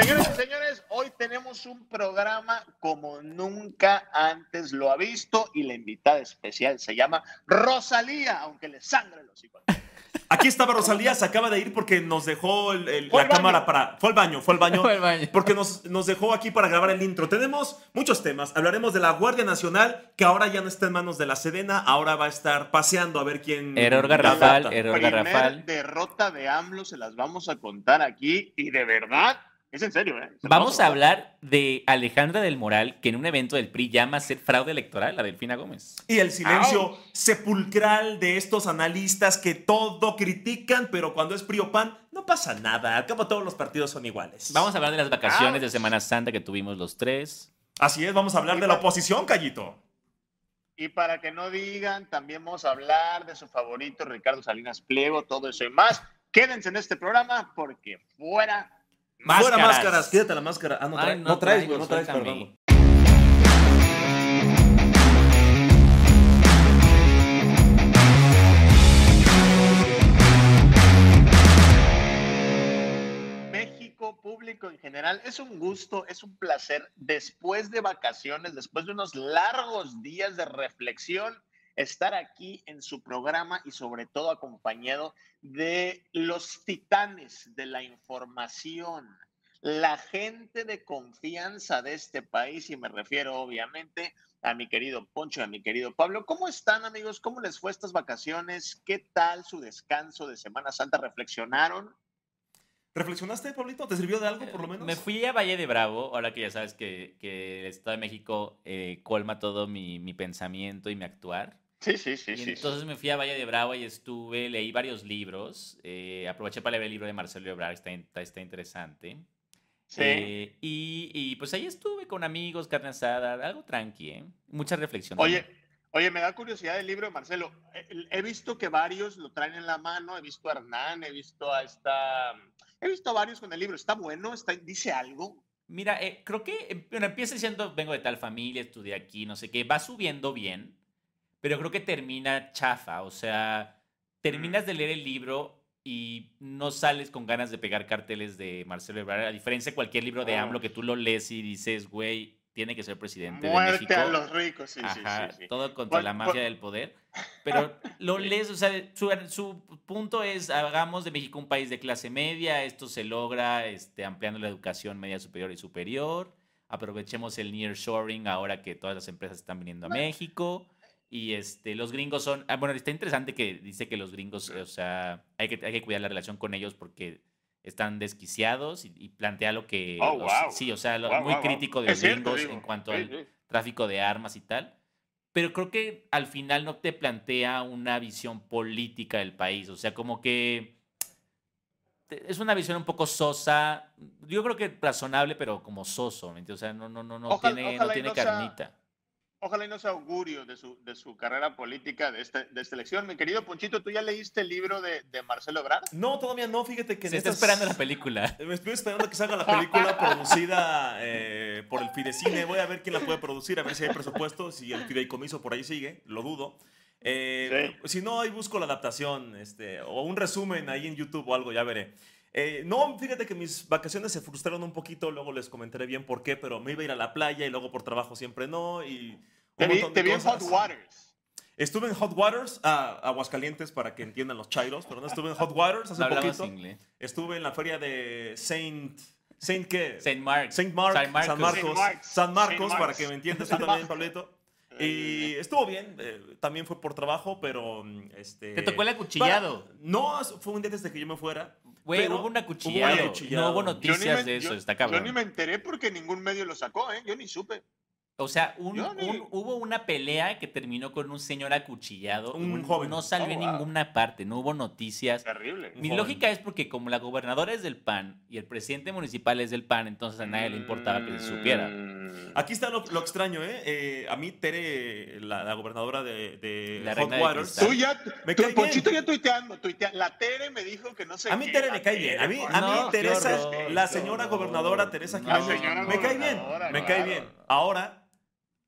Señores y señores, hoy tenemos un programa como nunca antes lo ha visto y la invitada especial se llama Rosalía, aunque le sangre los hijos. Aquí estaba Rosalía, se acaba de ir porque nos dejó la cámara para. Fue al baño, fue al baño. Fue al baño. Porque nos, nos dejó aquí para grabar el intro. Tenemos muchos temas. Hablaremos de la Guardia Nacional, que ahora ya no está en manos de la Sedena, ahora va a estar paseando a ver quién. Error garrafal, error garrafal. derrota de AMLO se las vamos a contar aquí y de verdad, es en serio, ¿eh? Vamos a hablar de Alejandra del Moral, que en un evento del PRI llama a ser fraude electoral a Delfina Gómez. Y el silencio sepulcral de estos analistas que todo critican, pero cuando es PRI o PAN, no pasa nada. Al cabo, todos los partidos son iguales. Vamos a hablar de las vacaciones de. Semana Santa que tuvimos los tres. Así es, vamos a hablar de la oposición, Callito. Y para que no digan, también vamos a hablar de su favorito, Ricardo Salinas Pliego, todo eso y más. Quédense en este programa porque fuera. Fuera Máscaras. máscaras, quítate la máscara. Ah, no, Ay, traes, no no traes, güey, no traes, perdón. México, público en general, es un gusto, es un placer después de vacaciones, después de unos largos días de reflexión, estar aquí en su programa y sobre todo acompañado de los titanes de la información, la gente de confianza de este país y me refiero obviamente a mi querido Poncho a mi querido Pablo. ¿Cómo están amigos? ¿Cómo les fue estas vacaciones? ¿Qué tal su descanso de Semana Santa? ¿Reflexionaron? ¿Reflexionaste, Pablito? ¿Te sirvió de algo, por lo menos? Me fui a Valle de Bravo, ahora que ya sabes que, que el Estado de México eh, colma todo mi, mi pensamiento y mi actuar. Sí, sí, sí, y sí. entonces me fui a Valle de Bravo y estuve, leí varios libros. eh, aproveché para leer el libro de Marcelo Ebrard, está, está, está interesante. Sí. Eh, y, y, pues ahí estuve con amigos, carne asada, algo tranqui, ¿eh? Mucha reflexión. Oye, oye, me da curiosidad el libro de Marcelo. He, he visto que varios lo traen en la mano. He visto a Hernán, he visto a esta. He visto varios con el libro. ¿Está bueno? ¿Está, ¿Dice algo? Mira, eh, creo que eh, bueno, empieza diciendo, vengo de tal familia, estudié aquí, no sé qué, va subiendo bien, pero creo que termina chafa, o sea, terminas de leer el libro y no sales con ganas de pegar carteles de Marcelo Ebrard, a diferencia de cualquier libro de. AMLO que tú lo lees y dices, güey, tiene que ser presidente de Muerte México. a los ricos. Sí, Ajá, sí, sí. sí. todo contra la cual- mafia del poder. Pero lo lees, o sea, su, su punto es, hagamos de México un país de clase media, esto se logra este, ampliando la educación media superior y superior, aprovechemos el nearshoring ahora que todas las empresas están viniendo a México. Y este, los gringos son. ah, bueno, está interesante que dice que los gringos, o sea, hay que, hay que cuidar la relación con ellos porque están desquiciados y, y plantea lo que. Oh, los- wow. Sí, o sea, lo- muy crítico de los gringos en cuanto Sí, al sí. tráfico de armas y tal. Pero creo que al final no te plantea una visión política del país. O sea, como que es una visión un poco sosa. Yo creo que razonable, pero como soso. ¿me entiendes? O sea, no, no, no, no Ojalá- tiene, ojalá no tiene no sea- carnita. Ojalá y no sea augurio de su, de su carrera política de, este, de esta elección. Mi querido Ponchito, ¿tú ya leíste el libro de, de Marcelo Ebrard? No, todavía no. Fíjate que Se está estas- esperando la película. Me estoy esperando que salga la película producida eh, por el Fidecine. Voy a ver quién la puede producir, a ver si hay presupuesto, si el fideicomiso por ahí sigue, lo dudo. Eh, Si no, ahí busco la adaptación este, o un resumen ahí en YouTube o algo, ya veré. Eh, no, fíjate que mis vacaciones se frustraron un poquito, luego les comentaré bien por qué, pero me iba a ir a la playa y luego por trabajo siempre no. Y un Te vi, montón de te vi en Hot. Waters. Estuve en Hot Waters, ah, Aguascalientes para que entiendan los chairos, pero no estuve en Hot Waters hace No poquito. inglés. Estuve en la feria de Saint. ¿Saint qué? Saint Mark. Saint Mark, Marcos. San Marcos. San Marcos, para que me entiendas tú también. Pablito. Y estuvo bien, eh, también fue por trabajo, pero mm, este... Te tocó el acuchillado. Para- no, fue un día desde que yo me fuera. Güey, hubo un acuchillado. Hubo un acuchillado. No hubo Yo noticias me- de eso, yo- está Yo cabrón. ni me enteré porque ningún medio lo sacó, ¿eh? Yo ni supe. O sea, un- Yo ni- un- hubo una pelea que terminó con un señor acuchillado. Un joven. No salió Oh, en wow. ninguna parte, no hubo noticias. Terrible. Mi joven. lógica es porque como la gobernadora es del PAN y el presidente municipal es del PAN, entonces a nadie le importaba que se supiera. Mm. Aquí está lo, lo extraño, ¿eh? Eh, A mí, Tere, la, la gobernadora de, de La Hot Waters... Tú ya, Me tú- Ponchito ya tuiteando, tuitea- La Tere me dijo que no sé A mí qué, Tere me cae bien. A mí, a Teresa, horror, la señora horror. gobernadora Teresa. Jiménez, me cae bien, me cae bien. Ahora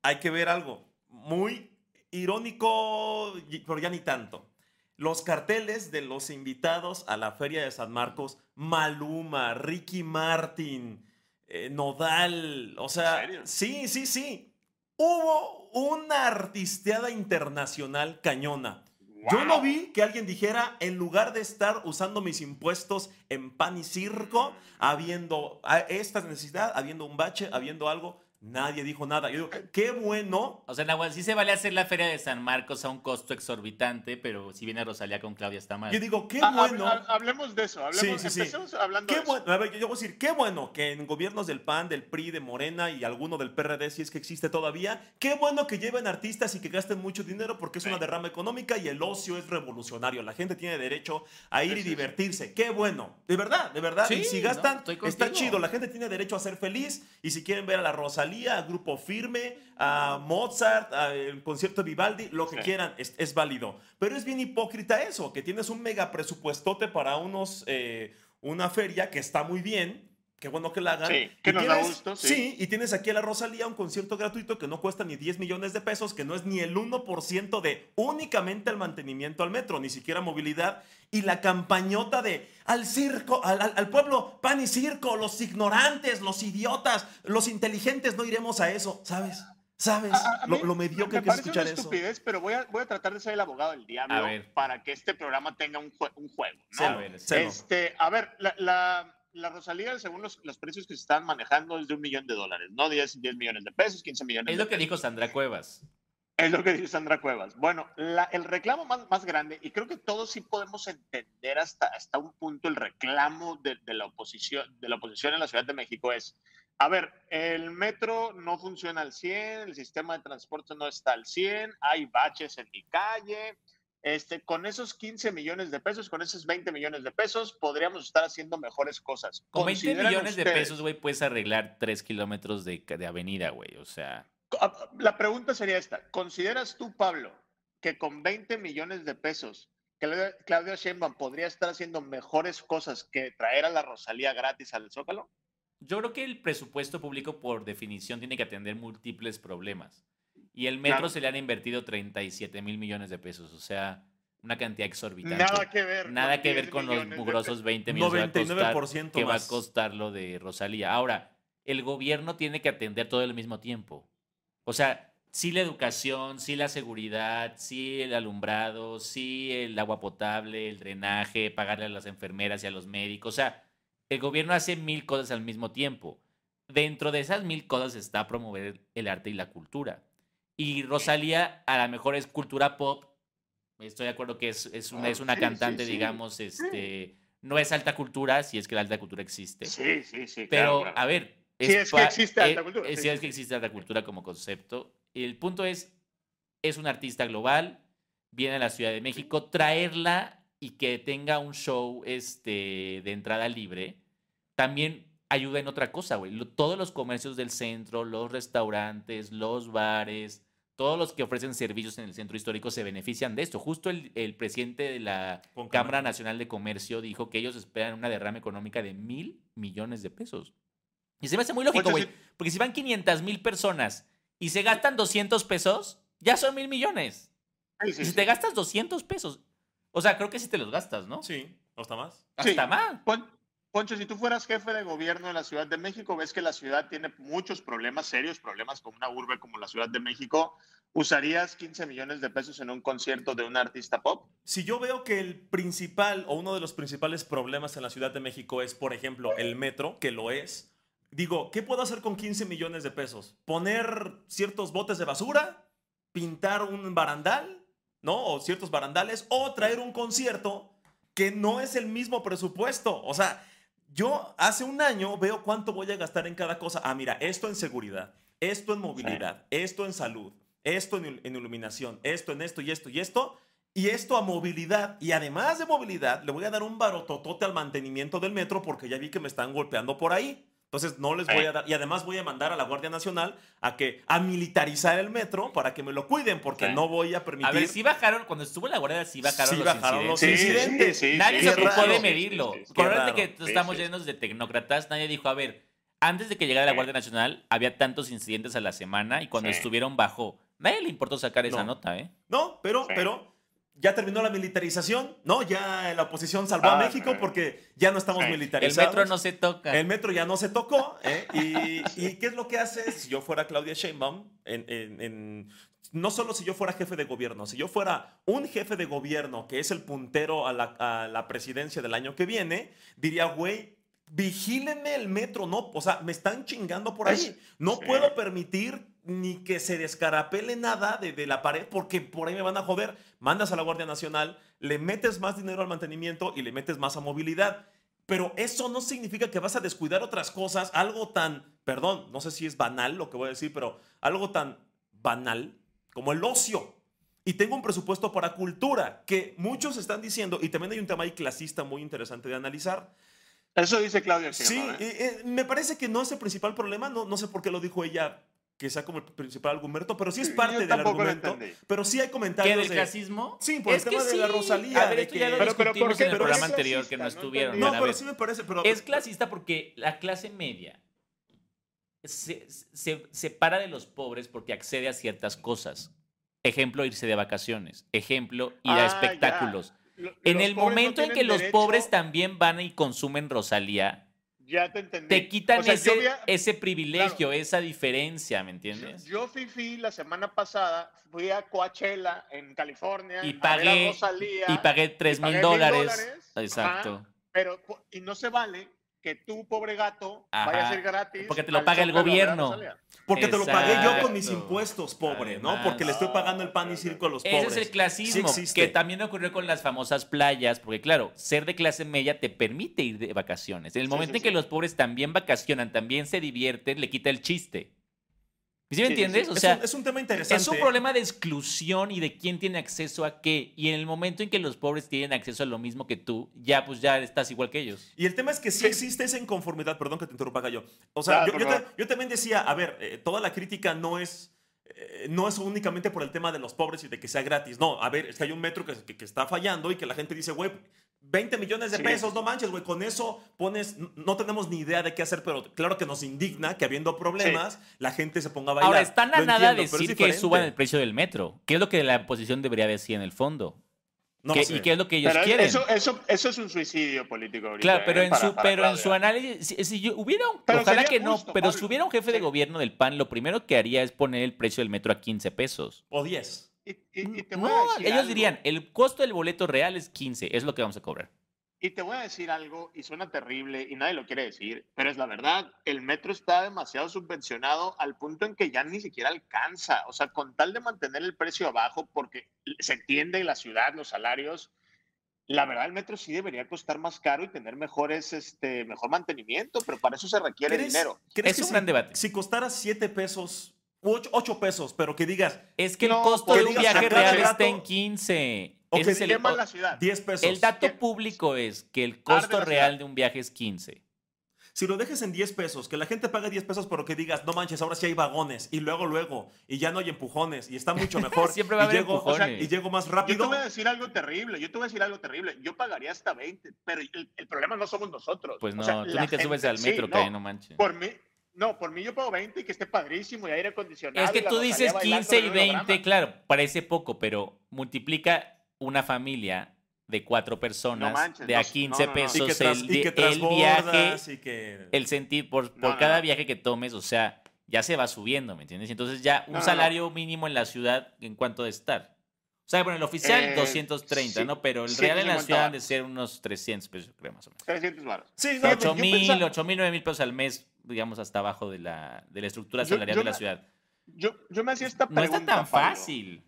hay que ver algo muy irónico, pero ya ni tanto. Los carteles de los invitados a la Feria de San Marcos, Maluma, Ricky Martin, eh, Nodal, o sea, sí, sí, sí. Hubo una artisteada internacional cañona. Yo no vi que alguien dijera, en lugar de estar usando mis impuestos en pan y circo, habiendo esta necesidad, habiendo un bache, habiendo algo, Nadie dijo nada. Yo digo, qué bueno. O sea, Nahual, sí se vale hacer la feria de San Marcos a un costo exorbitante, pero si viene Rosalía con Claudia está mal. Yo digo, qué bueno. hablemos de eso. Hablemos, sí, sí, sí. hablando qué de bueno, A ver, yo voy a decir, qué bueno que en gobiernos del PAN, del PRI, de Morena y alguno del PRD, si es que existe todavía, qué bueno que lleven artistas y que gasten mucho dinero porque es una derrama económica y el ocio es revolucionario. La gente tiene derecho a ir y divertirse. Qué bueno. De verdad, de verdad. y si gastan, está chido. La gente tiene derecho a ser feliz y si quieren ver a la Rosalía a Grupo Firme, a Mozart, al concierto de Vivaldi, lo que quieran, es, válido. Pero es bien hipócrita eso, que tienes un mega presupuestote para unos, eh, una feria que está muy bien, Qué bueno que la hagan. Sí, que nos da gusto. Sí. y tienes aquí a la Rosalía un concierto gratuito que no cuesta ni 10 millones de pesos, que no es ni el 1% de únicamente el mantenimiento al metro, ni siquiera movilidad. Y la campañota de al circo, al, pueblo, pan y circo, los ignorantes, los idiotas, los inteligentes, no iremos a eso, ¿sabes? ¿Sabes? lo, mediocre que es escuchar eso. estupidez, pero voy a, voy a tratar de ser el abogado del diablo para que este programa tenga un, un juego. ¿no? a ver, este, a ver la la Rosalía, según los, precios que se están manejando, es de un millón de dólares, ¿no? 10, 10 millones de pesos, 15 millones. Es lo que dijo Sandra Cuevas. Es lo que dijo Sandra Cuevas. Bueno, el reclamo más, más grande, y creo que todos sí podemos entender hasta, hasta un punto el reclamo de, la oposición, de la oposición en la Ciudad de México es, a ver, el metro no funciona al 100, el sistema de transporte no está al 100, hay baches en mi calle, este, con esos 15 millones de pesos, con esos 20 millones de pesos, podríamos estar haciendo mejores cosas. Con 20 millones de pesos, güey, puedes arreglar 3 kilómetros de, de avenida, güey. O sea. Ah, la pregunta sería esta: ¿consideras tú, Pablo, que con 20 millones de pesos, Claudia Sheinbaum podría estar haciendo mejores cosas que traer a la Rosalía gratis al Zócalo? Yo creo que el presupuesto público, por definición, tiene que atender múltiples problemas. Y el metro se le han invertido 37 mil millones de pesos. O sea, una cantidad exorbitante. Nada que ver. Nada que ver con los mugrosos 20 millones 99% que va a costar lo de Rosalía. Ahora, el gobierno tiene que atender todo al mismo tiempo. O sea, sí la educación, sí la seguridad, sí el alumbrado, sí el agua potable, el drenaje, pagarle a las enfermeras y a los médicos. O sea, el gobierno hace mil cosas al mismo tiempo. Dentro de esas mil cosas está promover el arte y la cultura. Y Rosalía a lo mejor es cultura pop. Estoy de acuerdo que es, es una, es una cantante, digamos, este, no es alta cultura, si es que la alta cultura existe. Sí, sí, sí. Pero, a ver. Es si es que existe alta eh, cultura. Si es que existe alta cultura como concepto. El punto es, es un artista global, viene a la Ciudad de México, traerla y que tenga un show este, de entrada libre, también ayuda en otra cosa, güey. Todos los comercios del centro, los restaurantes, los bares, todos los que ofrecen servicios en el centro histórico se benefician de esto. Justo el, presidente de la Cámara Nacional de Comercio dijo que ellos esperan una derrama económica de mil millones de pesos. Y se me hace muy lógico, güey. Porque si van 500 mil personas y se gastan 200 pesos, ya son mil millones. y si te gastas 200 pesos, o sea, creo que si te los gastas, ¿no? Sí, hasta más. Hasta más. Poncho, si tú fueras jefe de gobierno de la Ciudad de México, ves que la ciudad tiene muchos problemas, serios problemas con una urbe como la Ciudad de México, ¿usarías 15 millones de pesos en un concierto de un artista pop? Si yo veo que el principal o uno de los principales problemas en la Ciudad de México es, por ejemplo, el metro, que lo es, digo, ¿qué puedo hacer con 15 millones de pesos? ¿Poner ciertos botes de basura? ¿Pintar un barandal? ¿No? O ciertos barandales, o traer un concierto que no es el mismo presupuesto. O sea, yo hace un año veo cuánto voy a gastar en cada cosa. Ah, mira, esto en seguridad, esto en movilidad, esto en salud, esto en, iluminación, esto en esto y esto y esto. Y esto a movilidad. Y además de movilidad, le voy a dar un barototote al mantenimiento del metro porque ya vi que me están golpeando por ahí. Entonces no les voy a dar, y además voy a mandar a la Guardia Nacional a que a militarizar el metro para que me lo cuiden, porque no voy a permitir. A ver, si bajaron, cuando estuvo la Guardia, sí bajaron, los, bajaron incidentes. los nadie se ocupó de medirlo. Por que estamos llenos de tecnócratas, nadie dijo, a ver, antes de que llegara la Guardia Nacional, había tantos incidentes a la semana y cuando estuvieron bajó. Nadie le importó sacar esa nota, ¿eh? No, pero, pero ya terminó la militarización, ¿no? Ya la oposición salvó a Ah, México porque ya no estamos Sí. El militarizados. metro no se toca. El metro ya no se tocó. ¿eh? Y, y qué es lo que hace? Si yo fuera Claudia Sheinbaum, en, en- en- no solo si yo fuera jefe de gobierno, si yo fuera un jefe de gobierno que es el puntero a la, a la presidencia del año que viene, diría, güey, vigílenme el metro, no, o sea, me están chingando por ahí. No sí. puedo permitir ni que se descarapele nada de, de la pared porque por ahí me van a joder. Mandas a la Guardia Nacional, le metes más dinero al mantenimiento y le metes más a movilidad. Pero eso no significa que vas a descuidar otras cosas, algo tan, perdón, no sé si es banal lo que voy a decir, pero algo tan banal como el ocio. Y tengo un presupuesto para cultura, que muchos están diciendo, y también hay un tema ahí clasista muy interesante de analizar. Eso dice Claudia Sí, ¿eh? eh, eh, me parece que no es el principal problema, no, no sé por qué lo dijo ella, que sea como el principal argumento, pero sí es Sí, parte del argumento. Pero sí hay ¿Qué, comentarios del de... clasismo? Sí, por el Es que tema de la sí. Rosalía, A ver, de esto que- ya lo Pero- pero ¿por discutimos qué? en el ¿Pero programa es anterior que clasista? no No estuvieron. No, pero sí me parece, pero... Es clasista porque la clase media se, se separa de los pobres porque accede a ciertas cosas. Ejemplo, irse de vacaciones. Ejemplo, ir Ah, a espectáculos. Lo- En los el pobres no momento en que los pobres también van y consumen Rosalía, Ya te entendí. te quitan O sea, ese, ese privilegio, esa diferencia, ¿me entiendes? Yo fui la semana pasada, fui a Coachella en California Y a pagué- Rosalía, Y pagué 3 pagué mil dólares. Exacto. Ajá. pero y no se vale que tú, pobre gato, vaya a ser gratis. Porque te lo paga el gobierno. Porque te lo pagué yo con mis impuestos, pobre, ¿no? Porque le estoy pagando el pan y circo a los pobres. Ese es el clasismo, Sí que también ocurrió con las famosas playas, porque claro, ser de clase media te permite ir de vacaciones. En el Sí, momento sí, en que los pobres también vacacionan, también se divierten, le quita el chiste. ¿Sí me entiendes? O Es sea, un, es un tema interesante. es un problema de exclusión y de quién tiene acceso a qué. Y en el momento en que los pobres tienen acceso a lo mismo que tú, ya pues ya estás igual que ellos. Y el tema es que sí, Sí. existe esa inconformidad. Perdón que te interrumpa, Gallo. O sea, Claro, yo, yo yo también decía, a ver, eh, toda la crítica no es, eh, no es únicamente por el tema de los pobres y de que sea gratis. No, a ver, es que hay un metro que, que- que está fallando y que la gente dice, güey, 20 millones de Sí. pesos, no manches, güey, con eso pones, no tenemos ni idea de qué hacer, pero claro que nos indigna que habiendo problemas, la gente se ponga a bailar. Ahora, están a Lo nada entiendo, pero es decir que suban el precio del metro. ¿Qué es lo que la oposición debería decir en el fondo? No ¿Qué- lo sé. ¿Y qué es lo que ellos Pero quieren? eso, eso, eso es un suicidio político ahorita. Claro, pero ¿eh? en Para- su, para pero en su análisis, si, si yo- hubiera un, Pero ojalá que no, pero Pablo. si hubiera un jefe de gobierno del PAN, lo primero que haría es poner el precio del metro a 15 pesos. O 10. Y, y- y te voy a decir ellos algo. dirían, el costo del boleto real es 15, es lo que vamos a cobrar. Y te voy a decir algo, y suena terrible, y nadie lo quiere decir, pero es la verdad, el metro está demasiado subvencionado al punto en que ya ni siquiera alcanza. O sea, con tal de mantener el precio abajo, porque se entiende la ciudad, los salarios, la verdad el metro sí debería costar más caro y tener mejores, este, mejor mantenimiento, pero para eso se requiere ¿Crees- dinero. crees Es que un si- gran debate. Si costara 7 pesos, 8, pesos, pero que digas, Es que No, el costo pues de un viaje real rato- está en 15. O Ese que es el, Quema o- la ciudad. 10 pesos. el dato ¿Qué? público es que el costo la real ciudad. de un viaje es 15. Si lo dejes en 10 pesos, que la gente pague 10 pesos, pero que digas, no manches, ahora sí hay vagones, y luego, luego, y ya no hay empujones, y está mucho mejor. Siempre va a y haber llego, empujones. y llego más Yo te rápido. voy a decir algo terrible, yo te voy a decir algo terrible. Yo pagaría hasta 20, pero el, el problema no somos nosotros. Pues O no, sea, tú ni te subes gente- al metro, sí, que no, no manches. Por mí, no, por mí yo pago 20 y que esté padrísimo y aire acondicionado. Es que tú dices bailando 15 y en el holograma. 20, claro, parece poco, pero multiplica una familia de cuatro personas manches, de a no, 15 no, no, no. y pesos que, tras- el, y que el viaje, y que... el sentir por, por No, no, cada no. viaje que tomes, o sea, ya se va subiendo, ¿me entiendes? Entonces ya un No, no, no. salario mínimo en la ciudad, ¿en cuánto de estar? O sea, bueno, el oficial Eh, 230, sí, ¿no? Pero el real en la 150 ciudad han de ser unos 300 pesos, creo, más o menos. 300 baros. Sí, no, Fíjate, 8 yo mil, pensaba- 8 mil, 9 mil pesos al mes, digamos, hasta abajo de la, de la estructura salarial yo de la me- ciudad. Yo, yo me hacía esta No pregunta. está tan Pablo. fácil.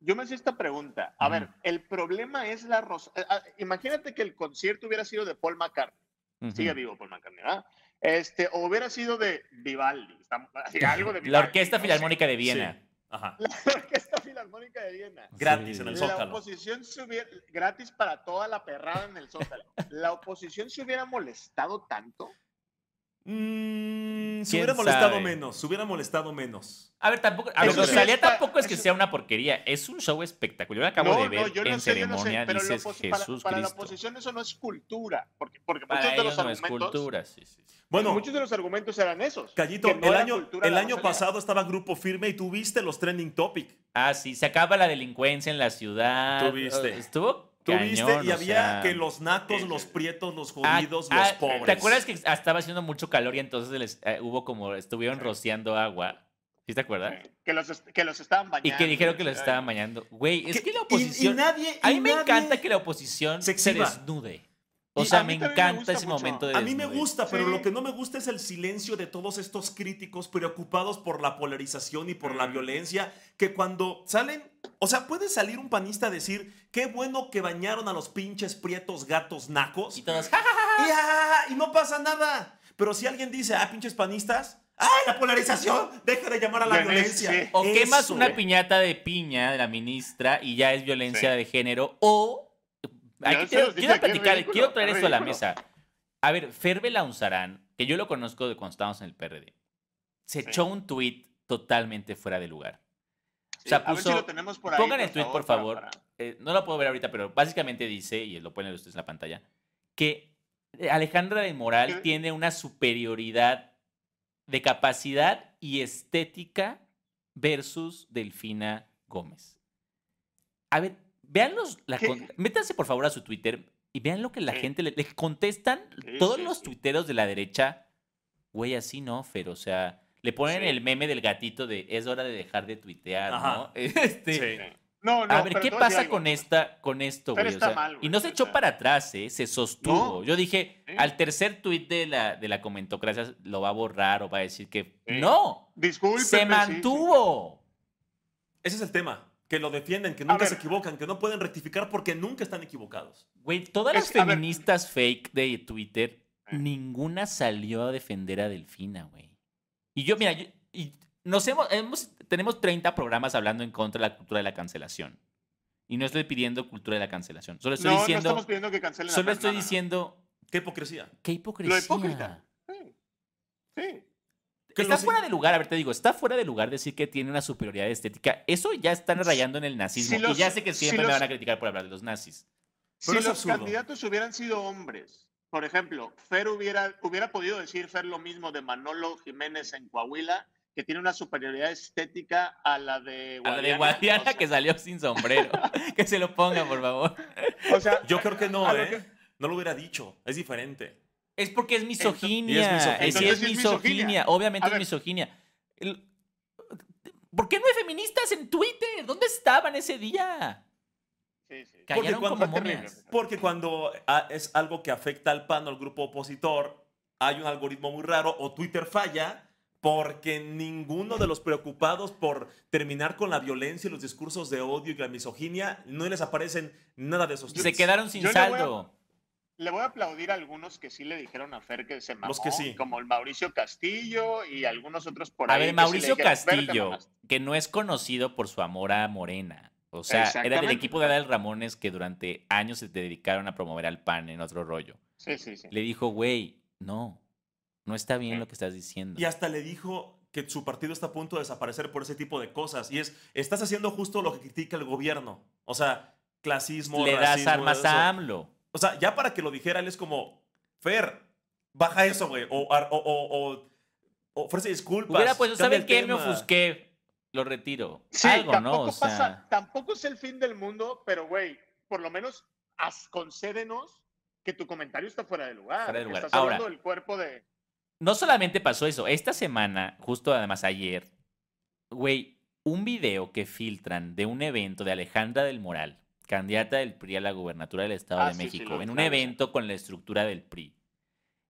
Yo me hacía esta pregunta. A ver, el problema es la Rosa. eh, ah, Imagínate que el concierto hubiera sido de Paul McCartney. Ujú. Sigue vivo Paul McCartney, ¿verdad? Este, o hubiera sido de Vivaldi. estamos- así, algo de La Orquesta no. Filarmónica de Viena. Ajá. La Orquesta Filarmónica de Viena. Gratis en el La Zócalo. oposición se hubiera, gratis para toda la perrada en el Zócalo. ¿La oposición se hubiera molestado tanto? Mm, se hubiera molestado menos, se hubiera molestado menos. A ver, tampoco, a ver, Rosalía tampoco es que sea una porquería, es un show espectacular. Yo lo acabo de ver en ceremonia, pero dices Jesús para, para la oposición eso no es cultura, porque, porque muchos de los argumentos... No es cultura, sí, sí. Bueno, muchos de los argumentos eran esos. Callito, el año, el año pasado estaba Grupo Firme y tuviste los trending topic. Ah, sí, se acaba la delincuencia en la ciudad. Tuviste. Estuvo Tuviste y había que los nacos, los prietos, los ah, jodidos, los ah, pobres. ¿Te acuerdas que estaba haciendo mucho calor y entonces les, eh, hubo como, estuvieron rociando agua? ¿Sí te acuerdas? Que los, que los estaban bañando. Y que dijeron que los estaban bañando. Güey, es que la oposición. nadie, a mí me encanta que la oposición se, se desnude. O sea, me encanta ese momento de A mí me gusta, pero lo que no me gusta es el silencio de todos estos críticos preocupados por la polarización y por la violencia, que cuando salen, o sea, puede salir un panista a decir, qué bueno que bañaron a los pinches prietos gatos nacos. Y todos, y, y no pasa nada. Pero si alguien dice, ah, pinches panistas, ¡Ay, la polarización! Deja de llamar a la violencia. O quemas una piñata de piña de la ministra y ya es violencia de género. O quiero, platicar, quiero traer esto a la mesa. A ver, Ferbe Launzarán, que yo lo conozco de cuando estábamos en el PRD, se echó un tweet totalmente fuera de lugar. o sea, puso, pongan el tweet, por favor. Eh, no lo puedo ver ahorita, pero básicamente dice, y lo ponen ustedes en la pantalla, que Alejandra de Moral tiene una superioridad de capacidad y estética versus Delfina Gómez. A ver, Vean los. métanse por favor a su Twitter y vean lo que la gente le, contestan. todos los tuiteros de la derecha. Güey, así no, pero o sea. Le ponen el meme del gatito de es hora de dejar de tuitear, ¿no? Este, no, a ver, ¿qué pasa con esta, con esto, güey? y no se echó para atrás, ¿eh? Se sostuvo. Yo dije, al tercer tuit de la, de la comentocracia lo va a borrar o va a decir que. ¡No! Disculpe. Se mantuvo. Ese es el tema que lo defienden, que nunca se equivocan, que no pueden rectificar porque nunca están equivocados. Güey, todas las feministas fake de Twitter, eh. ninguna salió a defender a Delfina, güey. Y yo, mira, y nos hemos, tenemos 30 programas hablando en contra de la cultura de la cancelación. Y no estoy pidiendo cultura de la cancelación. Solo estoy diciendo. No estamos pidiendo que cancelen Solo estoy diciendo. Qué hipocresía. Qué hipocresía. Lo hipócrita. Sí. sí está fuera de lugar, a ver, te digo, está fuera de lugar decir que tiene una superioridad estética. Eso ya están rayando en el nazismo. y ya sé que siempre me van a criticar por hablar de los nazis. Pero si los candidatos hubieran sido hombres, por ejemplo, Fer hubiera, hubiera podido decir Fer lo mismo de Manolo Jiménez en Coahuila, que tiene una superioridad estética a la de Guadiana. A la de Guadiana que salió sin sombrero. que se lo ponga, por favor. O sea, yo creo que no, ¿eh? No lo hubiera dicho. Es diferente. Es porque es misoginia. Es, es, misoginia. Obviamente es misoginia. ¿Por qué no hay feministas en Twitter? ¿Dónde estaban ese día? Sí, sí. Porque cuando, porque cuando ah, es algo que afecta al PAN o al grupo opositor, hay un algoritmo muy raro o Twitter falla porque ninguno de los preocupados por terminar con la violencia y los discursos de odio y la misoginia no les aparecen nada de esos tweets. Se quedaron sin saldo. Le voy a aplaudir a algunos que sí le dijeron a Fer que se mamó, Los que sí. como el Mauricio Castillo y algunos otros por ahí. A ver, Mauricio Castillo, que no es conocido por su amor a Morena. O sea, era del equipo de Adel Ramones que durante años se dedicaron a promover al PAN en otro rollo. Sí, sí, sí. Le dijo, güey, no, no está bien lo que estás diciendo. Y hasta le dijo que su partido está a punto de desaparecer por ese tipo de cosas. Y es, estás haciendo justo lo que critica el gobierno. O sea, clasismo, Le das armas a AMLO. O sea, ya para que lo dijera, él es como, Fer, baja eso, güey. O, o, o, ofrece disculpas. Hubiera pues, ¿saben qué? Me ofusqué. Lo retiro. Sí, Algo, tampoco ¿no? pasa, tampoco es el fin del mundo, pero, güey, por lo menos concédenos que tu comentario está fuera de lugar. Fuera de lugar. Estás hablando del cuerpo de. No solamente pasó eso, esta semana, justo además ayer, güey, un video que filtran de un evento de Alejandra del Moral candidata del PRI a la gubernatura del Estado ah, de México, en un evento con la estructura del PRI.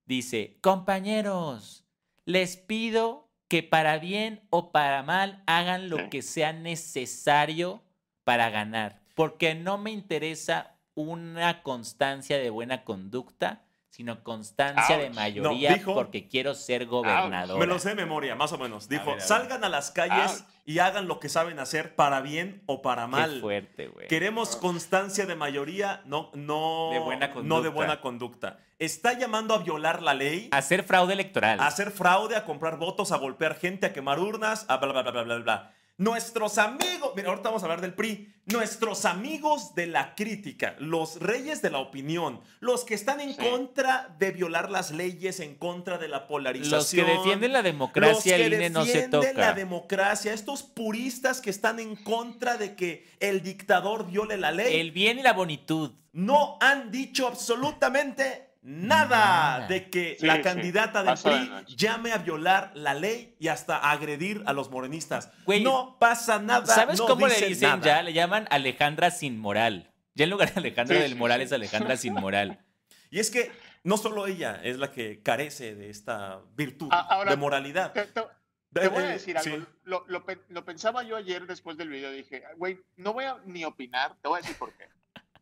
Dice, compañeros, les pido que para bien o para mal hagan lo que sea necesario para ganar, porque no me interesa una constancia de buena conducta, sino constancia de Ouch. mayoría No, dijo- porque quiero ser gobernador. Me lo sé de memoria, más o menos. Dijo, ver, a ver. salgan a las calles Ouch. y hagan lo que saben hacer para bien o para Qué mal. fuerte, güey. Queremos constancia de mayoría, no, no, De buena no de conducta. buena conducta. Está llamando a violar la ley, Hacer fraude electoral. a hacer fraude, a comprar votos, a golpear gente, a quemar urnas, a bla, bla, bla, bla, bla, bla. Nuestros amigos, mira, ahorita vamos a hablar del PRI, nuestros amigos de la crítica, los reyes de la opinión, los que están en Sí. contra de violar las leyes, en contra de la polarización. Los que defienden la democracia, Los que el INE no se defienden toca. la democracia, estos puristas que están en contra de que el dictador viole la ley, El bien y la bonitud. no han dicho absolutamente nada, Nada. de que Sí, la sí, candidata del pasa de PRI noche. llame a violar la ley y hasta a agredir a los morenistas. Güey, no pasa nada. ¿Sabes no cómo le dicen nada. ya? Le llaman Alejandra sin moral. Ya en lugar de Alejandra Sí, del sí, Moral sí. es Alejandra sin moral. Y es que no solo ella es la que carece de esta virtud Ah, ahora, de moralidad. Te, te- te voy a Eh, decir algo. sí. Lo, lo lo pensaba yo ayer después del video. Dije, güey, no voy a ni opinar. Te voy a decir por qué.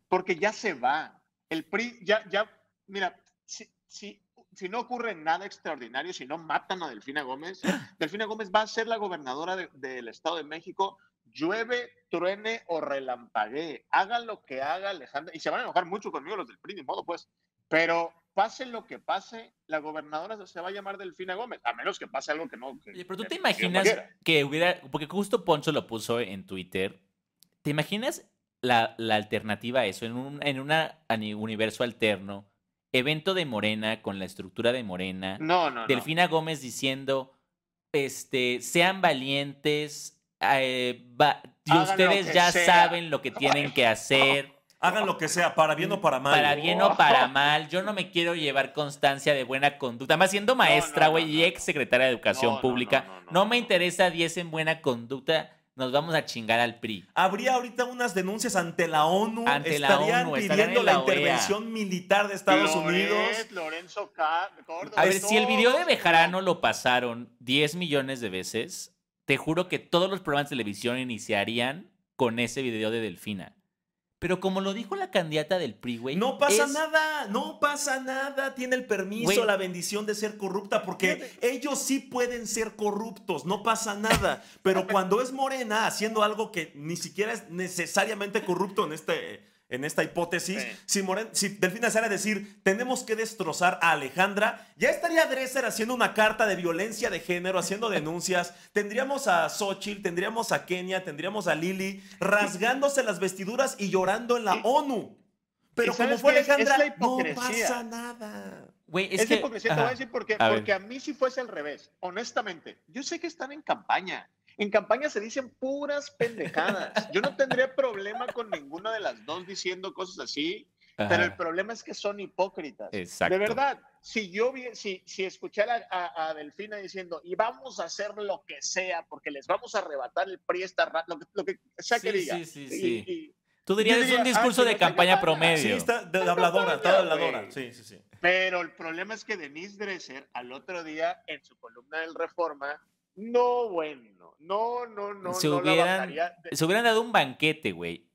Porque ya se va. El PRI, ya, ya, mira, si, si, si no ocurre nada extraordinario, si no matan a Delfina Gómez, Delfina Gómez va a ser la gobernadora de- del Estado de México. Llueve, truene o relampaguee. Hagan lo que haga Alejandra. Y se van a enojar mucho conmigo los del PRI, ni modo, pues. Pero pase lo que pase, la gobernadora se va a llamar Delfina Gómez, a menos que pase algo que no. que- pero tú que te imaginas que hubiera, porque justo Poncho lo puso en Twitter, ¿te imaginas la, la alternativa a eso en un en una universo alterno? Evento de Morena con la estructura de Morena. No, no, no. Delfina Gómez diciendo, este, sean valientes, eh, va- y ustedes ya sea. saben lo que tienen que hacer. Hagan lo que sea, para bien o para mal. Para bien o para mal, yo no me quiero llevar constancia de buena conducta. Más siendo maestra, no, güey, no, y ex secretaria de Educación Pública, no, no, no, no, me interesa 10 en buena conducta, nos vamos a chingar al PRI. Habría ahorita unas denuncias ante la ONU. Ante la estarían ONU, pidiendo en la, la OEA. intervención militar de Estados Loret, Unidos. Lorenzo Ca- Córdoba, A ver, si el video de Bejarano lo pasaron 10 millones de veces, te juro que todos los programas de televisión iniciarían con ese video de Delfina. Pero como lo dijo la candidata del PRI, güey. No pasa es- nada, no pasa nada. Tiene el permiso, Güey. la bendición de ser corrupta, porque ellos sí pueden ser corruptos, no pasa nada. Pero cuando es Morena haciendo algo que ni siquiera es necesariamente corrupto en este. En esta hipótesis, Sí. si, Moren, si Delfina sale a decir tenemos que destrozar a Alejandra, ya estaría Dresser haciendo una carta de violencia de género, haciendo denuncias. Tendríamos a Xochitl, tendríamos a Kenia, tendríamos a Lili rasgándose las vestiduras y llorando en la ONU. Pero ¿Y como fue qué es? Es Alejandra, no pasa nada. Güey, es, Es, que. hipocresía, te voy a decir por qué. A ver. Porque a mí si fuese al revés, honestamente. Yo sé que están en campaña. En campaña se dicen puras pendejadas. Yo no tendría problema con ninguna de las dos diciendo cosas así, pero el Ajá. problema es que son hipócritas. Exacto. De verdad, si yo vi, si, si escuchara a, a Delfina diciendo, y vamos a hacer lo que sea, porque les vamos a arrebatar el PRI esta lo que, lo que sea que Sí, diga. sí, sí, Y- sí. y- Tú dirías Yo es diría, un ah, discurso sí, de campaña campaña. promedio. Sí, está de, de habladora, está de habladora. Sí, sí, sí. Pero el problema es que Denise Dresser al otro día en su columna del Reforma, no bueno, no, no, no, se, no la hubieran, de- se hubieran dado un banquete, güey.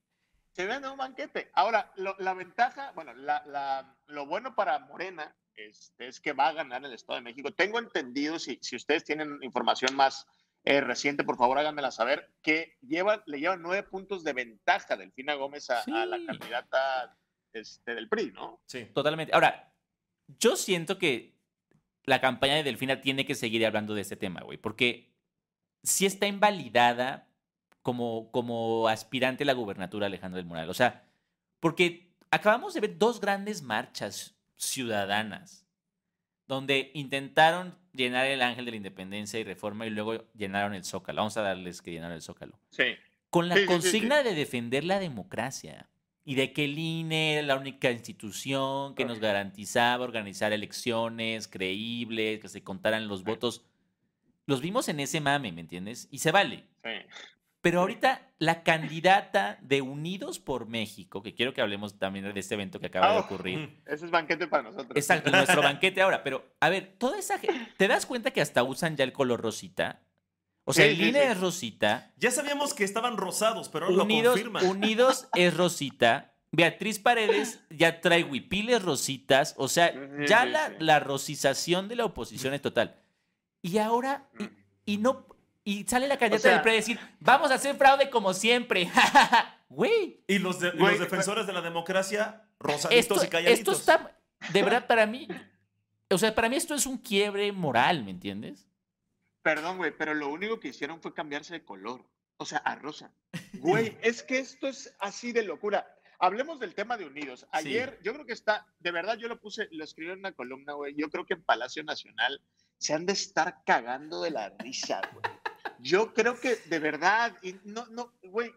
se hubieran dado un banquete. Ahora, lo- la ventaja, bueno, la, la- lo bueno para Morena este, es que va a ganar el Estado de México. Tengo entendido, si, si ustedes tienen información más eh, reciente, por favor háganmela saber, que lleva, le llevan nueve puntos de ventaja Delfina Gómez a, a la candidata este, del PRI, ¿no? sí. Totalmente. Ahora, yo siento que la campaña de Delfina tiene que seguir hablando de este tema, güey, porque sí está invalidada como, como aspirante a la gubernatura Alejandra del Moral. O sea, porque acabamos de ver dos grandes marchas ciudadanas donde intentaron llenar el ángel de la independencia y reforma y luego llenaron el zócalo. Vamos a darles que llenaron el zócalo. Sí. Con la Sí, sí, sí, consigna de defender la democracia y de que el INE era la única institución que nos garantizaba organizar elecciones creíbles, que se contaran los votos. Los vimos en ese mame, ¿me entiendes? Y se vale. Sí. Pero ahorita la candidata de Unidos por México, que quiero que hablemos también de este evento que acaba de Ah, ocurrir. Ese es banquete para nosotros. Exacto, nuestro banquete ahora. Pero, a ver, toda esa gente, ¿te das cuenta que hasta usan ya el color rosita? O sea, Sí, el sí, INE sí. es rosita, Ya sabíamos que estaban rosados, pero ahora Unidos, lo confirman. Unidos es rosita Beatriz Paredes ya trae huipiles rositas, o sea, ya la, la rosización de la oposición es total. Y ahora, y, no, y sale la candidata del PRI a decir, vamos a hacer fraude como siempre. Güey. Y los, los defensores de la democracia, rosaditos y calladitos. Esto está, de verdad, para mí, o sea, para mí esto es un quiebre moral, ¿me entiendes? Perdón, güey, pero lo único que hicieron fue cambiarse de color. O sea, a rosa. Güey, es que esto es así de locura. Hablemos del tema de Unidos. Ayer, yo creo que está, de verdad, yo lo puse, lo escribí en una columna, güey. Yo creo que en Palacio Nacional se han de estar cagando de la risa, güey. Yo creo que de verdad, y no, no, güey,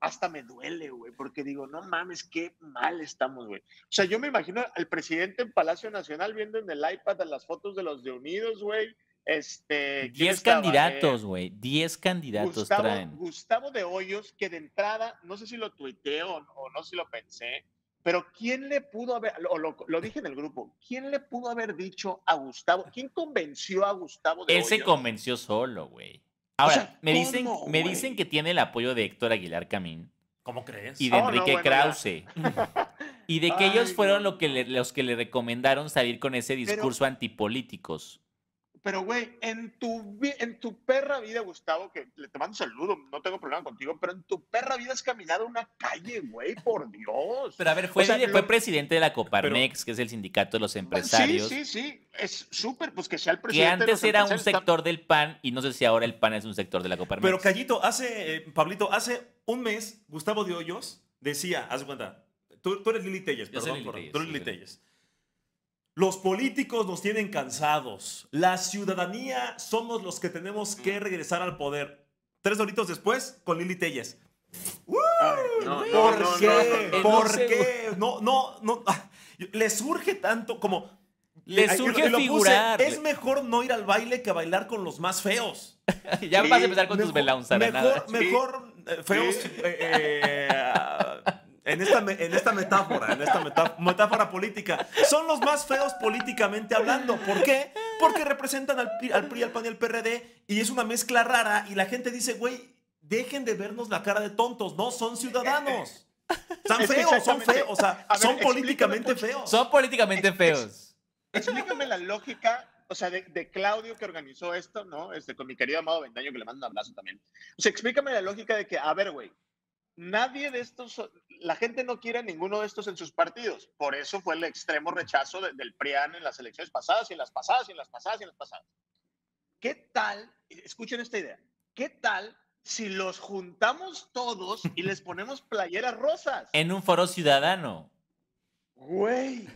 hasta me duele, güey, porque digo, no mames, qué mal estamos, güey. O sea, yo me imagino al presidente en Palacio Nacional viendo en el iPad las fotos de los de Unidos, güey, este, diez candidatos, güey. Diez candidatos Gustavo, traen. Gustavo de Hoyos, que de entrada, no sé si lo tuiteé o, no sé si lo pensé, pero ¿quién le pudo haber, o lo, dije en el grupo, ¿quién le pudo haber dicho a Gustavo? ¿Quién convenció a Gustavo de Él se convenció solo, güey. Ahora, me, dicen, me dicen que tiene el apoyo de Héctor Aguilar Camín. ¿Cómo crees? Y de oh, Enrique Krause. y de que ellos fueron lo que los que le recomendaron salir con ese discurso antipolíticos. Pero, güey, en tu, en tu perra vida, Gustavo, que le te mando un saludo, no tengo problema contigo, pero en tu perra vida has caminado una calle, güey, por Dios. Pero a ver, fue, fue presidente de la Coparmex, que es el sindicato de los empresarios. Sí, sí, sí, es súper, pues que sea el presidente. Que antes era un sector del PAN y no sé si ahora el PAN es un sector de la Coparmex. Pero Callito, hace, eh, Pablito, hace un mes, Gustavo de Hoyos decía, haz cuenta, tú, eres Lili Telles, perdón, tú eres Lili Telles. Los políticos nos tienen cansados. La ciudadanía somos los que tenemos que regresar al poder. Tres horitos después, con Lili Telles. ¿Por qué? ¿Por qué? No, no, no. Le surge tanto como. Le surge figurar. es mejor no ir al baile que bailar con los más feos. ya vas a empezar con tus belauns. Mejor, mejor eh, feos. Eh, eh, en esta, en esta metáfora, en esta metáfora, política, son los más feos políticamente hablando. ¿Por qué? Porque representan al, al PRI, al PAN y al PRD y es una mezcla rara y la gente dice, güey, dejen de vernos la cara de tontos, no, son ciudadanos. Son feos, son feos, o sea, son políticamente feos. Son políticamente feos. Explícame la lógica o sea, de, Claudio que organizó esto, ¿no? Este, con mi querido amado Vendaño, que le mando un abrazo también. O sea, explícame la lógica de que, a ver, güey, nadie de estos, la gente no quiere a ninguno de estos en sus partidos. Por eso fue el extremo rechazo del PRIAN en las elecciones pasadas y en las pasadas y en las pasadas y en las pasadas. ¿Qué tal? Escuchen esta idea. ¿Qué tal si los juntamos todos y les ponemos playeras rosas? En un foro ciudadano. Güey,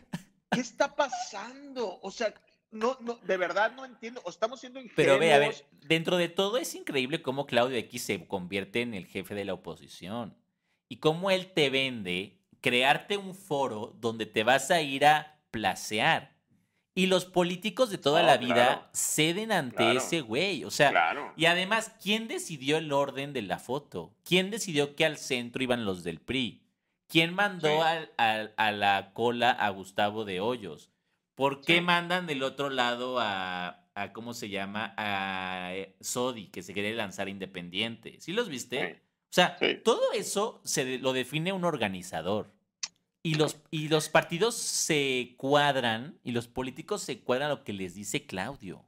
¿qué está pasando? O sea, no, no, de verdad no entiendo. O estamos siendo ingenuos. Pero ve, a ver, dentro de todo es increíble cómo Claudio X se convierte en el jefe de la oposición. Y cómo él te vende crearte un foro donde te vas a ir a placear. Y los políticos de toda la vida ceden ante ese güey. O sea, y además, ¿quién decidió el orden de la foto? ¿Quién decidió que al centro iban los del PRI? ¿Quién mandó a la cola a Gustavo de Hoyos? ¿Por qué mandan del otro lado a, ¿cómo se llama? A eh, Sodi, que se quiere lanzar independiente. ¿Sí los viste? O sea, todo eso se lo define un organizador. Y los, y los partidos se cuadran y los políticos se cuadran lo que les dice Claudio.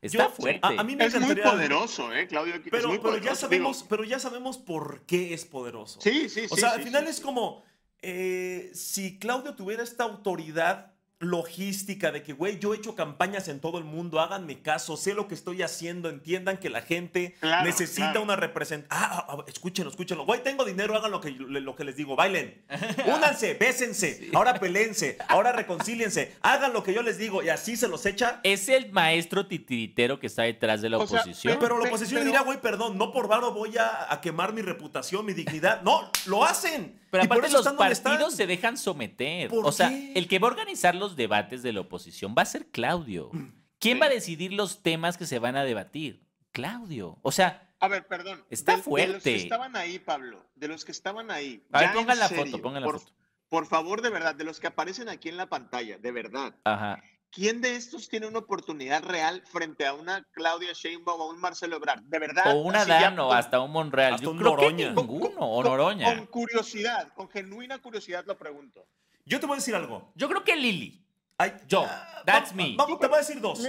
Está fuerte. A, mí me es muy poderoso, ¿eh, Claudio? Pero, ya sabemos, pero ya sabemos por qué es poderoso. Sí, sí, sí. O sea, al final es como eh, si Claudio tuviera esta autoridad logística de que, güey, yo he hecho campañas en todo el mundo, háganme caso, sé lo que estoy haciendo, entiendan que la gente necesita una representación. Ah, ah, ah, escúchenlo, escúchenlo. Güey, tengo dinero, hagan lo que, lo que les digo, bailen. Únanse, bésense, ahora pelense, ahora reconcíliense, hagan lo que yo les digo y así se los echa. Es el maestro titiritero que está detrás de la oposición. pero, la oposición dirá, güey, perdón, no por varo voy a, a quemar mi reputación, mi dignidad. No, lo hacen. Pero aparte los partidos se dejan someter. O sea, el que va a organizar los debates de la oposición va a ser Claudio. ¿Quién va a decidir los temas que se van a debatir? Claudio. O sea, a ver, perdón. Está fuerte. De los que estaban ahí, Pablo, de los que estaban ahí. A ver, pongan la foto, pongan la por, foto. Por favor, de verdad, de los que aparecen aquí en la pantalla, de verdad. Ajá. ¿Quién de estos tiene una oportunidad real frente a una Claudia Sheinbaum o un Marcelo Ebrard? De verdad. O una Dan o hasta un Monreal. hasta Yo un creo que Noroña. ninguno, o Noroña. Con curiosidad, con genuina curiosidad lo pregunto. Yo te voy a decir algo. Yo creo que Lili. Ay, Yo. ah, That's va- me. Vamos, te voy a decir dos.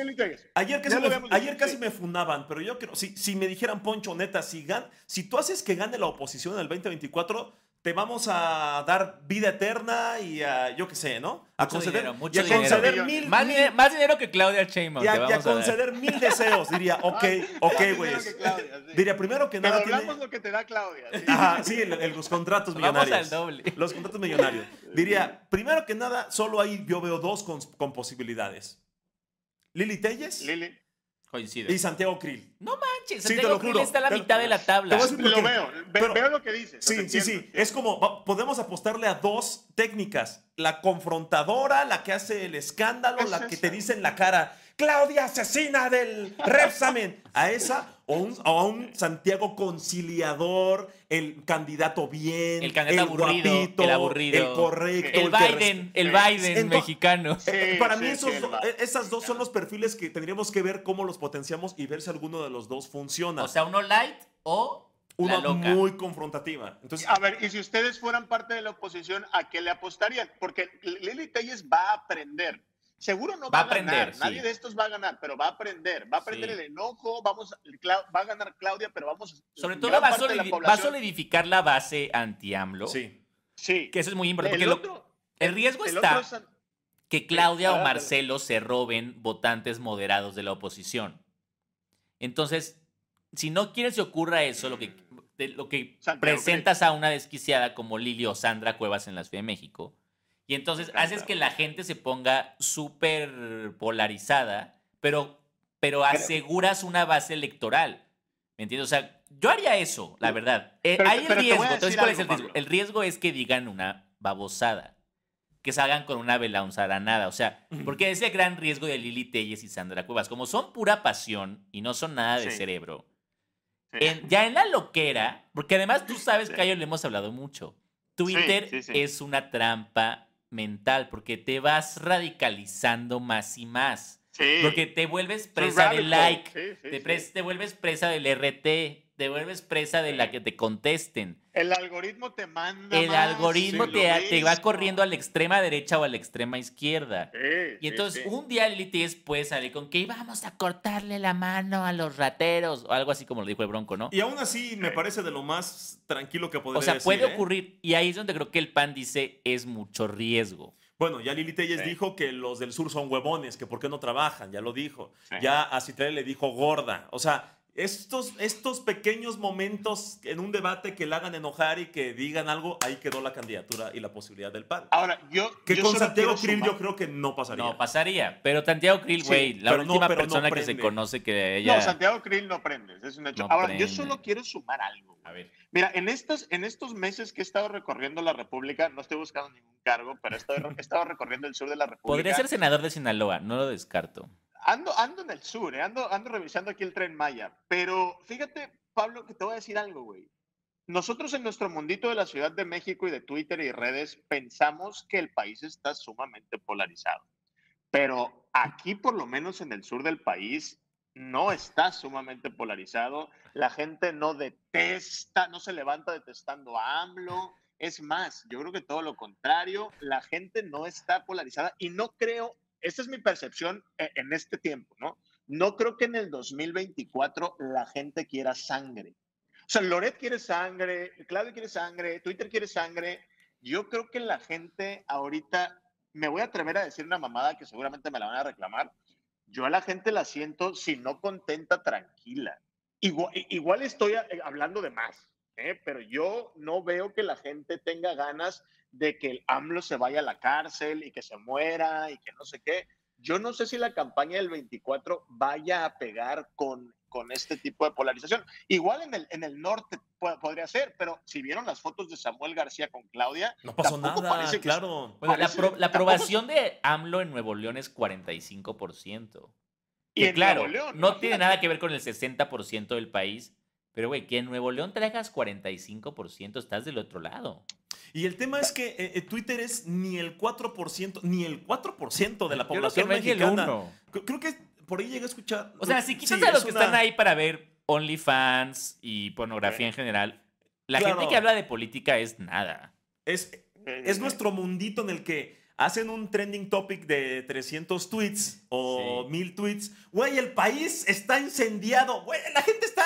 Ayer casi, me, ayer casi sí. me fundaban, pero yo creo, si, si me dijeran, Poncho, neta, si, gan, si tú haces que gane la oposición en el 2024, te vamos a dar vida eterna y a, yo qué sé, ¿no? A Mucho conceder, dinero, y mucho a dinero. conceder mil, Más, mil- dinero, más dinero que Claudia Sheinbaum. y a, y a vamos a dar. conceder mil deseos. Diría, ok, ok, güey. dinero sí. Diría, primero que Pero nada hablamos tiene... lo que te da Claudia. sí. Ajá, sí, el- el- los contratos Vamos millonarios. al doble. Los contratos millonarios. Diría, primero que nada, solo ahí yo veo dos con, con posibilidades. Lili Telles Lili. Coincido. y Santiago Krill. No manches, Sí, te Santiago lo Krill juro. está a la Te lo- mitad de la tabla. Lo veo, ve- Pero- veo lo que dices. Sí, sí, sí. Es como, podemos apostarle a dos técnicas. La confrontadora, la que hace el escándalo, Es la que esa. te dice en la cara, Claudia asesina del Repsamen. A esa o, un- o a un Santiago conciliador, el candidato bien, El candidato aburrido, guapito, el aburrido. el correcto. el Biden, el. Biden mexicano. Eh, Sí, para sí, mí sí, esos, do- eh, esas dos son los perfiles que tendríamos que ver cómo los potenciamos y ver si alguno de los dos funciona. O sea, uno light o loca. muy confrontativa. Entonces, A ver, y si ustedes fueran parte de la oposición, ¿a qué le apostarían? Porque Lili Telles va a aprender. Seguro no va, Va a ganar. aprender, sí. Nadie de estos va a ganar, pero va a aprender. Va a aprender Sí. el enojo. Vamos, va a ganar Claudia, pero vamos. Sobre todo va a, parte de la solidi- va a solidificar la base anti-AMLO. sí. Sí. Que eso es muy importante. el, porque lo- el riesgo el está otro que Claudia o. Marcelo se roben votantes moderados de la oposición. Entonces, si no quieres que ocurra eso, lo que, de- lo que Santiago presentas a una desquiciada como Lili o Sandra Cuevas en la Ciudad de México, y entonces haces que la gente se ponga súper polarizada, pero, pero aseguras una base electoral. ¿Me entiendes? O sea, yo haría eso, la verdad. Eh, Pero- hay el pero riesgo. Entonces, ¿cuál es el riesgo? El riesgo es que digan una babosada. Que salgan con una nada O sea, porque ese gran riesgo de Lili Telles y Sandra Cuevas, como son pura pasión y no son nada de Sí. cerebro, Sí. en- ya en la loquera, porque además tú sabes que a ellos le hemos hablado mucho. Twitter es una trampa mental porque te vas radicalizando más y más. Sí. Porque te vuelves presa del like. Sí, sí, te, te vuelves presa del RT, te vuelves presa de la que te contesten. El algoritmo te manda. El más, algoritmo sí, te, te va corriendo a la extrema derecha o a la extrema izquierda. Sí, Y entonces sí. un día Lili Telles puede salir con que vamos a cortarle la mano a los rateros o algo así como lo dijo el Bronco, ¿no? Y aún así me parece de lo más tranquilo que podría O sea, decir, puede ¿eh? ocurrir y ahí es donde creo que el PAN dice es mucho riesgo. Bueno, ya Lili Telles Sí. dijo que los del sur son huevones, que por qué no trabajan, ya lo dijo. Sí. Ya a Citlali le dijo gorda. O sea, estos, estos pequeños momentos en un debate que le hagan enojar y que digan algo, ahí quedó la candidatura y la posibilidad del PAN. Ahora, yo. que yo con Santiago Krill sumar- yo creo que no pasaría. No, pasaría. Pero Santiago Krill, Sí, güey, la no, última no persona que se conoce que ella... No, Santiago Krill no prendes, es un hecho. No Ahora, prende. yo solo quiero sumar algo. A ver. Mira, en estos, en estos meses que he estado recorriendo la República, no estoy buscando ningún cargo, pero he estado, he estado recorriendo el sur de la República. Podría ser senador de Sinaloa, no lo descarto. Ando, ando en el sur, eh, ando, ando revisando aquí el tren Maya. Pero fíjate, Pablo, que te voy a decir algo, güey. Nosotros en nuestro mundito de la Ciudad de México y de Twitter y redes pensamos que el país está sumamente polarizado. Pero aquí, por lo menos en el sur del país, no está sumamente polarizado. La gente no detesta, no se levanta detestando a AMLO. Es más, yo creo que todo lo contrario, la gente no está polarizada y no creo, esta es mi percepción e- en este tiempo, ¿no? No creo que en el 2024 la gente quiera sangre. O sea, Loret quiere sangre, Claudio quiere sangre, Twitter quiere sangre. Yo creo que la gente ahorita, me voy a atrever a decir una mamada que seguramente me la van a reclamar. Yo a la gente la siento, si no contenta, tranquila. Igual, igual estoy eh, hablando de más, ¿eh? pero yo no veo que la gente tenga ganas de que el AMLO se vaya a la cárcel y que se muera y que no sé qué. Yo no sé si la campaña del 24 vaya a pegar con, con este tipo de polarización. Igual en el, en el norte po- podría ser, pero si vieron las fotos de Samuel García con Claudia, No pasó nada, claro. Bueno, la, Parece- la tampoco- aprobación de AMLO en Nuevo León es 45%. Y Que en claro, Nuevo León, no tiene imagínate. nada que ver con el 60% del país, pero güey, que en Nuevo León traigas 45%, estás del otro lado. Y el tema es que eh, eh, Twitter es ni el 4%, ni el 4% de la población creo que mexicana. Creo que por ahí llegué a escuchar. O sea, si quitas a los que están ahí para ver OnlyFans y pornografía en general, la gente que habla de política es nada. Es, es nuestro mundito en el que hacen un trending topic de 300 tweets o 1000 tweets. Güey, el país está incendiado. Güey, la gente está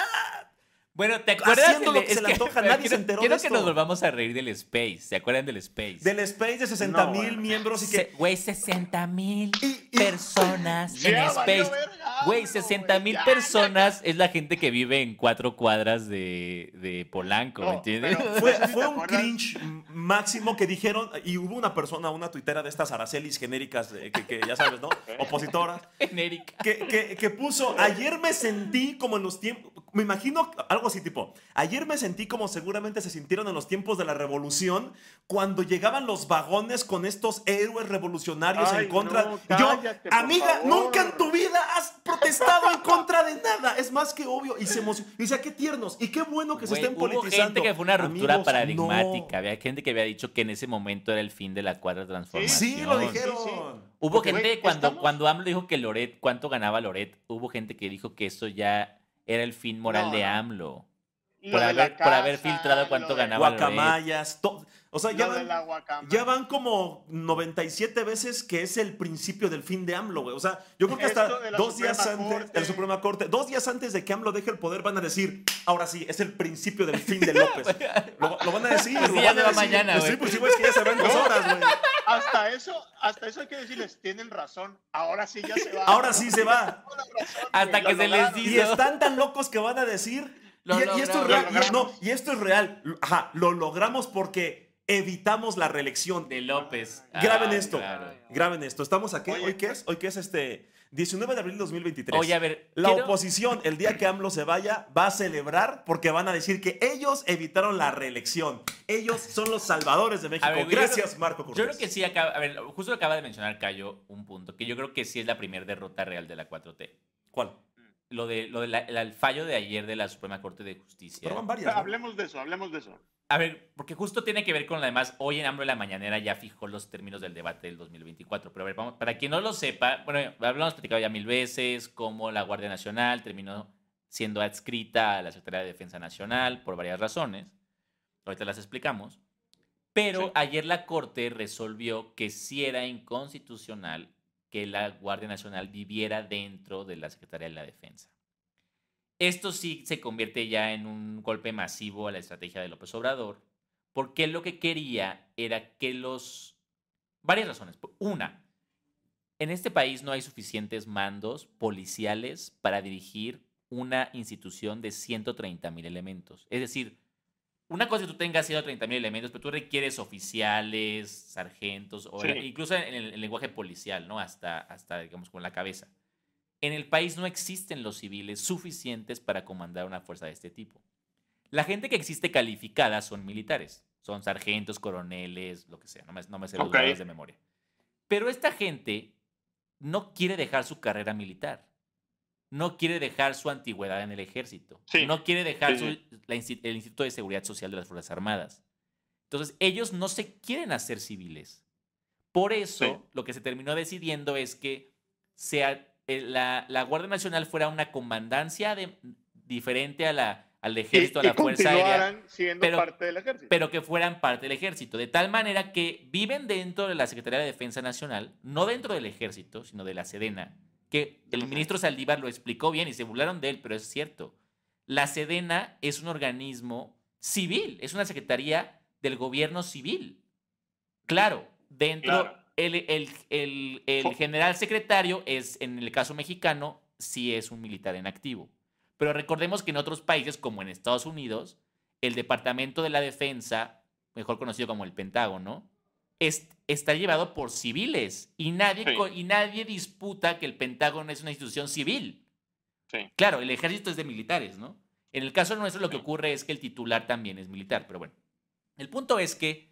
bueno, ¿te acuerdas? Haciendo lo que se le antoja, nadie se enteró quiero de que nos volvamos a reír del Space. ¿Se acuerdan del Space? Del Space de 60 mil miembros y que... Güey, 60 mil personas en Space. Güey, 60 mil personas es la gente que vive en cuatro cuadras de, de Polanco, ¿me entiendes? Fue, fue un cringe máximo que dijeron, y hubo una persona, una tuitera de estas aracelis genéricas, que, que, ya sabes, ¿no? Opositoras. Genérica. Que, que, que puso, ayer me sentí como en los tiempos, me imagino algo así tipo, ayer me sentí como seguramente se sintieron en los tiempos de la revolución, cuando llegaban los vagones con estos héroes revolucionarios en contra. Yo, amiga, nunca en tu vida has protestado en contra de nada. Es más que obvio. Y se emocionó. Y dice, qué tiernos. Y qué bueno que se estén hubo politizando. gente que fue una ruptura paradigmática. Había gente que había dicho que en ese momento era el fin de la cuarta transformación. Sí, lo dijeron. Hubo gente cuando, cuando AMLO dijo que Loret, cuánto ganaba Loret, hubo gente que dijo que eso ya era el fin moral de AMLO. Por haber, por haber, filtrado cuánto ganaba Guacamayas, o sea, ya van, ya van, como 97 veces que es el principio del fin de AMLO, güey. O sea, yo creo que hasta dos días antes del Suprema Corte, dos días antes de que AMLO deje el poder, van a decir, ahora sí, es el principio del fin de López. lo, van a decir. Pues lo van a decir. mañana, pues sí, pues sí, güey, es que ya se ven dos horas, güey. Hasta eso, hasta eso hay que decirles, tienen razón. Ahora sí ya se va. Ahora sí se va. hasta que se les dice. Y están tan locos que van a decir. Y, esto es real. Y, no, y esto es real. Ajá, lo logramos porque evitamos la reelección. De López. Graben ah, esto. Graben esto. Estamos aquí. ¿Hoy qué es? Hoy qué es este 19 de abril de 2023. Oye, a ver. La oposición, el día que AMLO se vaya, va a celebrar porque van a decir que ellos evitaron la reelección. Ellos son los salvadores de México. Gracias, Marco Cortés. Yo creo que sí, acaba, a ver, justo acaba de mencionar Cayo un punto, que yo creo que sí es la primera derrota real de la 4T. ¿Cuál? Lo de, lo del fallo de ayer de la Suprema Corte de Justicia. Pero van varias. Hablemos de eso, hablemos de eso. A ver, porque justo tiene que ver con lo demás. Hoy en AMLO de la Mañanera ya fijó los términos del debate del 2024. Pero a ver, vamos, para quien no lo sepa, bueno, hablamos platicado ya mil veces cómo la Guardia Nacional terminó siendo adscrita a la Secretaría de Defensa Nacional por varias razones. Ahorita las explicamos. Pero ayer la Corte resolvió que sí era inconstitucional que la Guardia Nacional viviera dentro de la Secretaría de la Defensa. Esto sí se convierte ya en un golpe masivo a la estrategia de López Obrador, porque lo que quería era que los... Varias razones. Una, en este país no hay suficientes mandos policiales para dirigir una institución de 130 mil elementos. Es decir, una cosa es que tú tengas 130 mil elementos, pero tú requieres oficiales, sargentos, o incluso en el, lenguaje policial, ¿no? Hasta, hasta, digamos, con la cabeza. En el país no existen los civiles suficientes para comandar una fuerza de este tipo. La gente que existe calificada son militares, son sargentos, coroneles, lo que sea, no me, no me sé los nombres de memoria. Pero esta gente no quiere dejar su carrera militar, no quiere dejar su antigüedad en el ejército, no quiere dejar el Instituto de Seguridad Social de las Fuerzas Armadas. Entonces, ellos no se quieren hacer civiles. Por eso, lo que se terminó decidiendo es que sea eh, la, la, Guardia Nacional fuera una comandancia de, diferente a la, al ejército, a la Fuerza Aérea. siendo pero, parte del ejército. Pero que fueran parte del ejército. De tal manera que viven dentro de la Secretaría de Defensa Nacional, no dentro del ejército, sino de la Sedena. Que el ministro Saldívar lo explicó bien y se burlaron de él, pero es cierto. La Sedena es un organismo civil, es una secretaría del gobierno civil. Claro, dentro, el, general secretario es, en el caso mexicano, sí es un militar en activo. Pero recordemos que en otros países, como en Estados Unidos, el Departamento de la Defensa, mejor conocido como el Pentágono, está llevado por civiles y nadie, y nadie disputa que el Pentágono es una institución civil. Claro, el ejército es de militares, ¿no? En el caso nuestro lo que ocurre es que el titular también es militar, pero bueno. El punto es que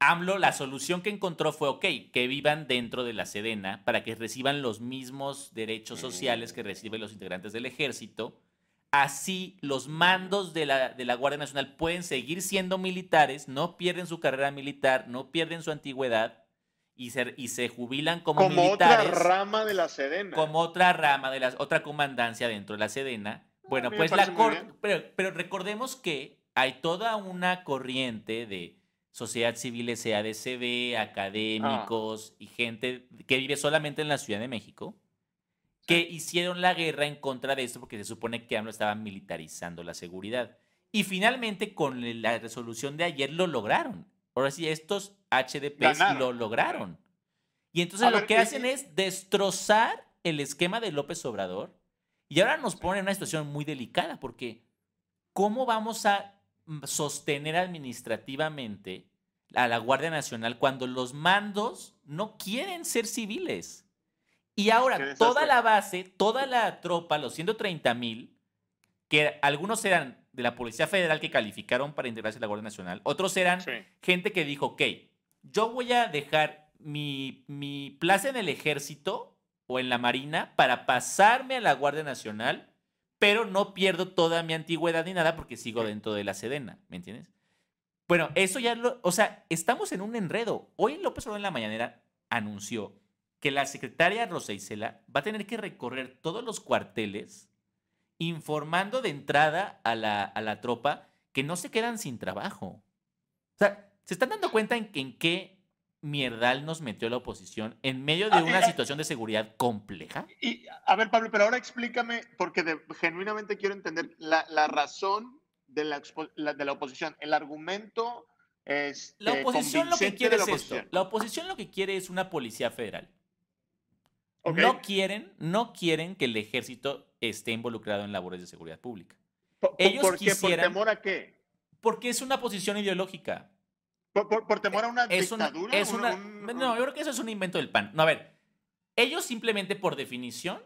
AMLO, la solución que encontró fue, ok, que vivan dentro de la Sedena para que reciban los mismos derechos sociales que reciben los integrantes del ejército, así los mandos de la, de la Guardia Nacional pueden seguir siendo militares, no pierden su carrera militar, no pierden su antigüedad y se, y se jubilan como, como militares. otra rama de la Sedena. Como otra rama de la otra comandancia dentro de la Sedena. Bueno, pues la corte. Pero, pero recordemos que hay toda una corriente de sociedad civil SADCB, académicos y gente que vive solamente en la Ciudad de México, que hicieron la guerra en contra de esto porque se supone que AMLO estaba militarizando la seguridad. Y finalmente, con la resolución de ayer, lo lograron. Ahora sí, estos HDPs lo lograron. Y entonces lo que hacen es destrozar el esquema de López Obrador. Y ahora nos ponen en una situación muy delicada porque ¿cómo vamos a sostener administrativamente a la Guardia Nacional cuando los mandos no quieren ser civiles? Y ahora toda la base, toda la tropa, los 130 mil, que algunos eran de la Policía Federal que calificaron para integrarse a la Guardia Nacional, otros eran gente que dijo, ok, yo voy a dejar mi, mi plaza en el ejército o en la Marina para pasarme a la Guardia Nacional pero no pierdo toda mi antigüedad ni nada porque sigo dentro de la Sedena, ¿me entiendes? Bueno, eso ya lo, o sea, estamos en un enredo. Hoy López Obrador en la mañanera anunció que la secretaria Rosa Isela va a tener que recorrer todos los cuarteles informando de entrada a la, a la tropa que no se quedan sin trabajo. O sea, ¿se están dando cuenta en, en qué mierdal nos metió la oposición en medio de ah, una situación de seguridad compleja? Y, a ver, Pablo, pero ahora explícame, porque genuinamente quiero entender la, razón de la, de la oposición, el argumento es la oposición lo que quiere es esto. La oposición lo que quiere es una policía federal. No quieren, no quieren que el ejército esté involucrado en labores de seguridad pública. Ellos ¿Por qué? ¿Por temor a qué? Porque es una posición ideológica. Por, temor a una dictadura. es una, No, yo creo que eso es un invento del PAN. No, a ver, ellos simplemente por definición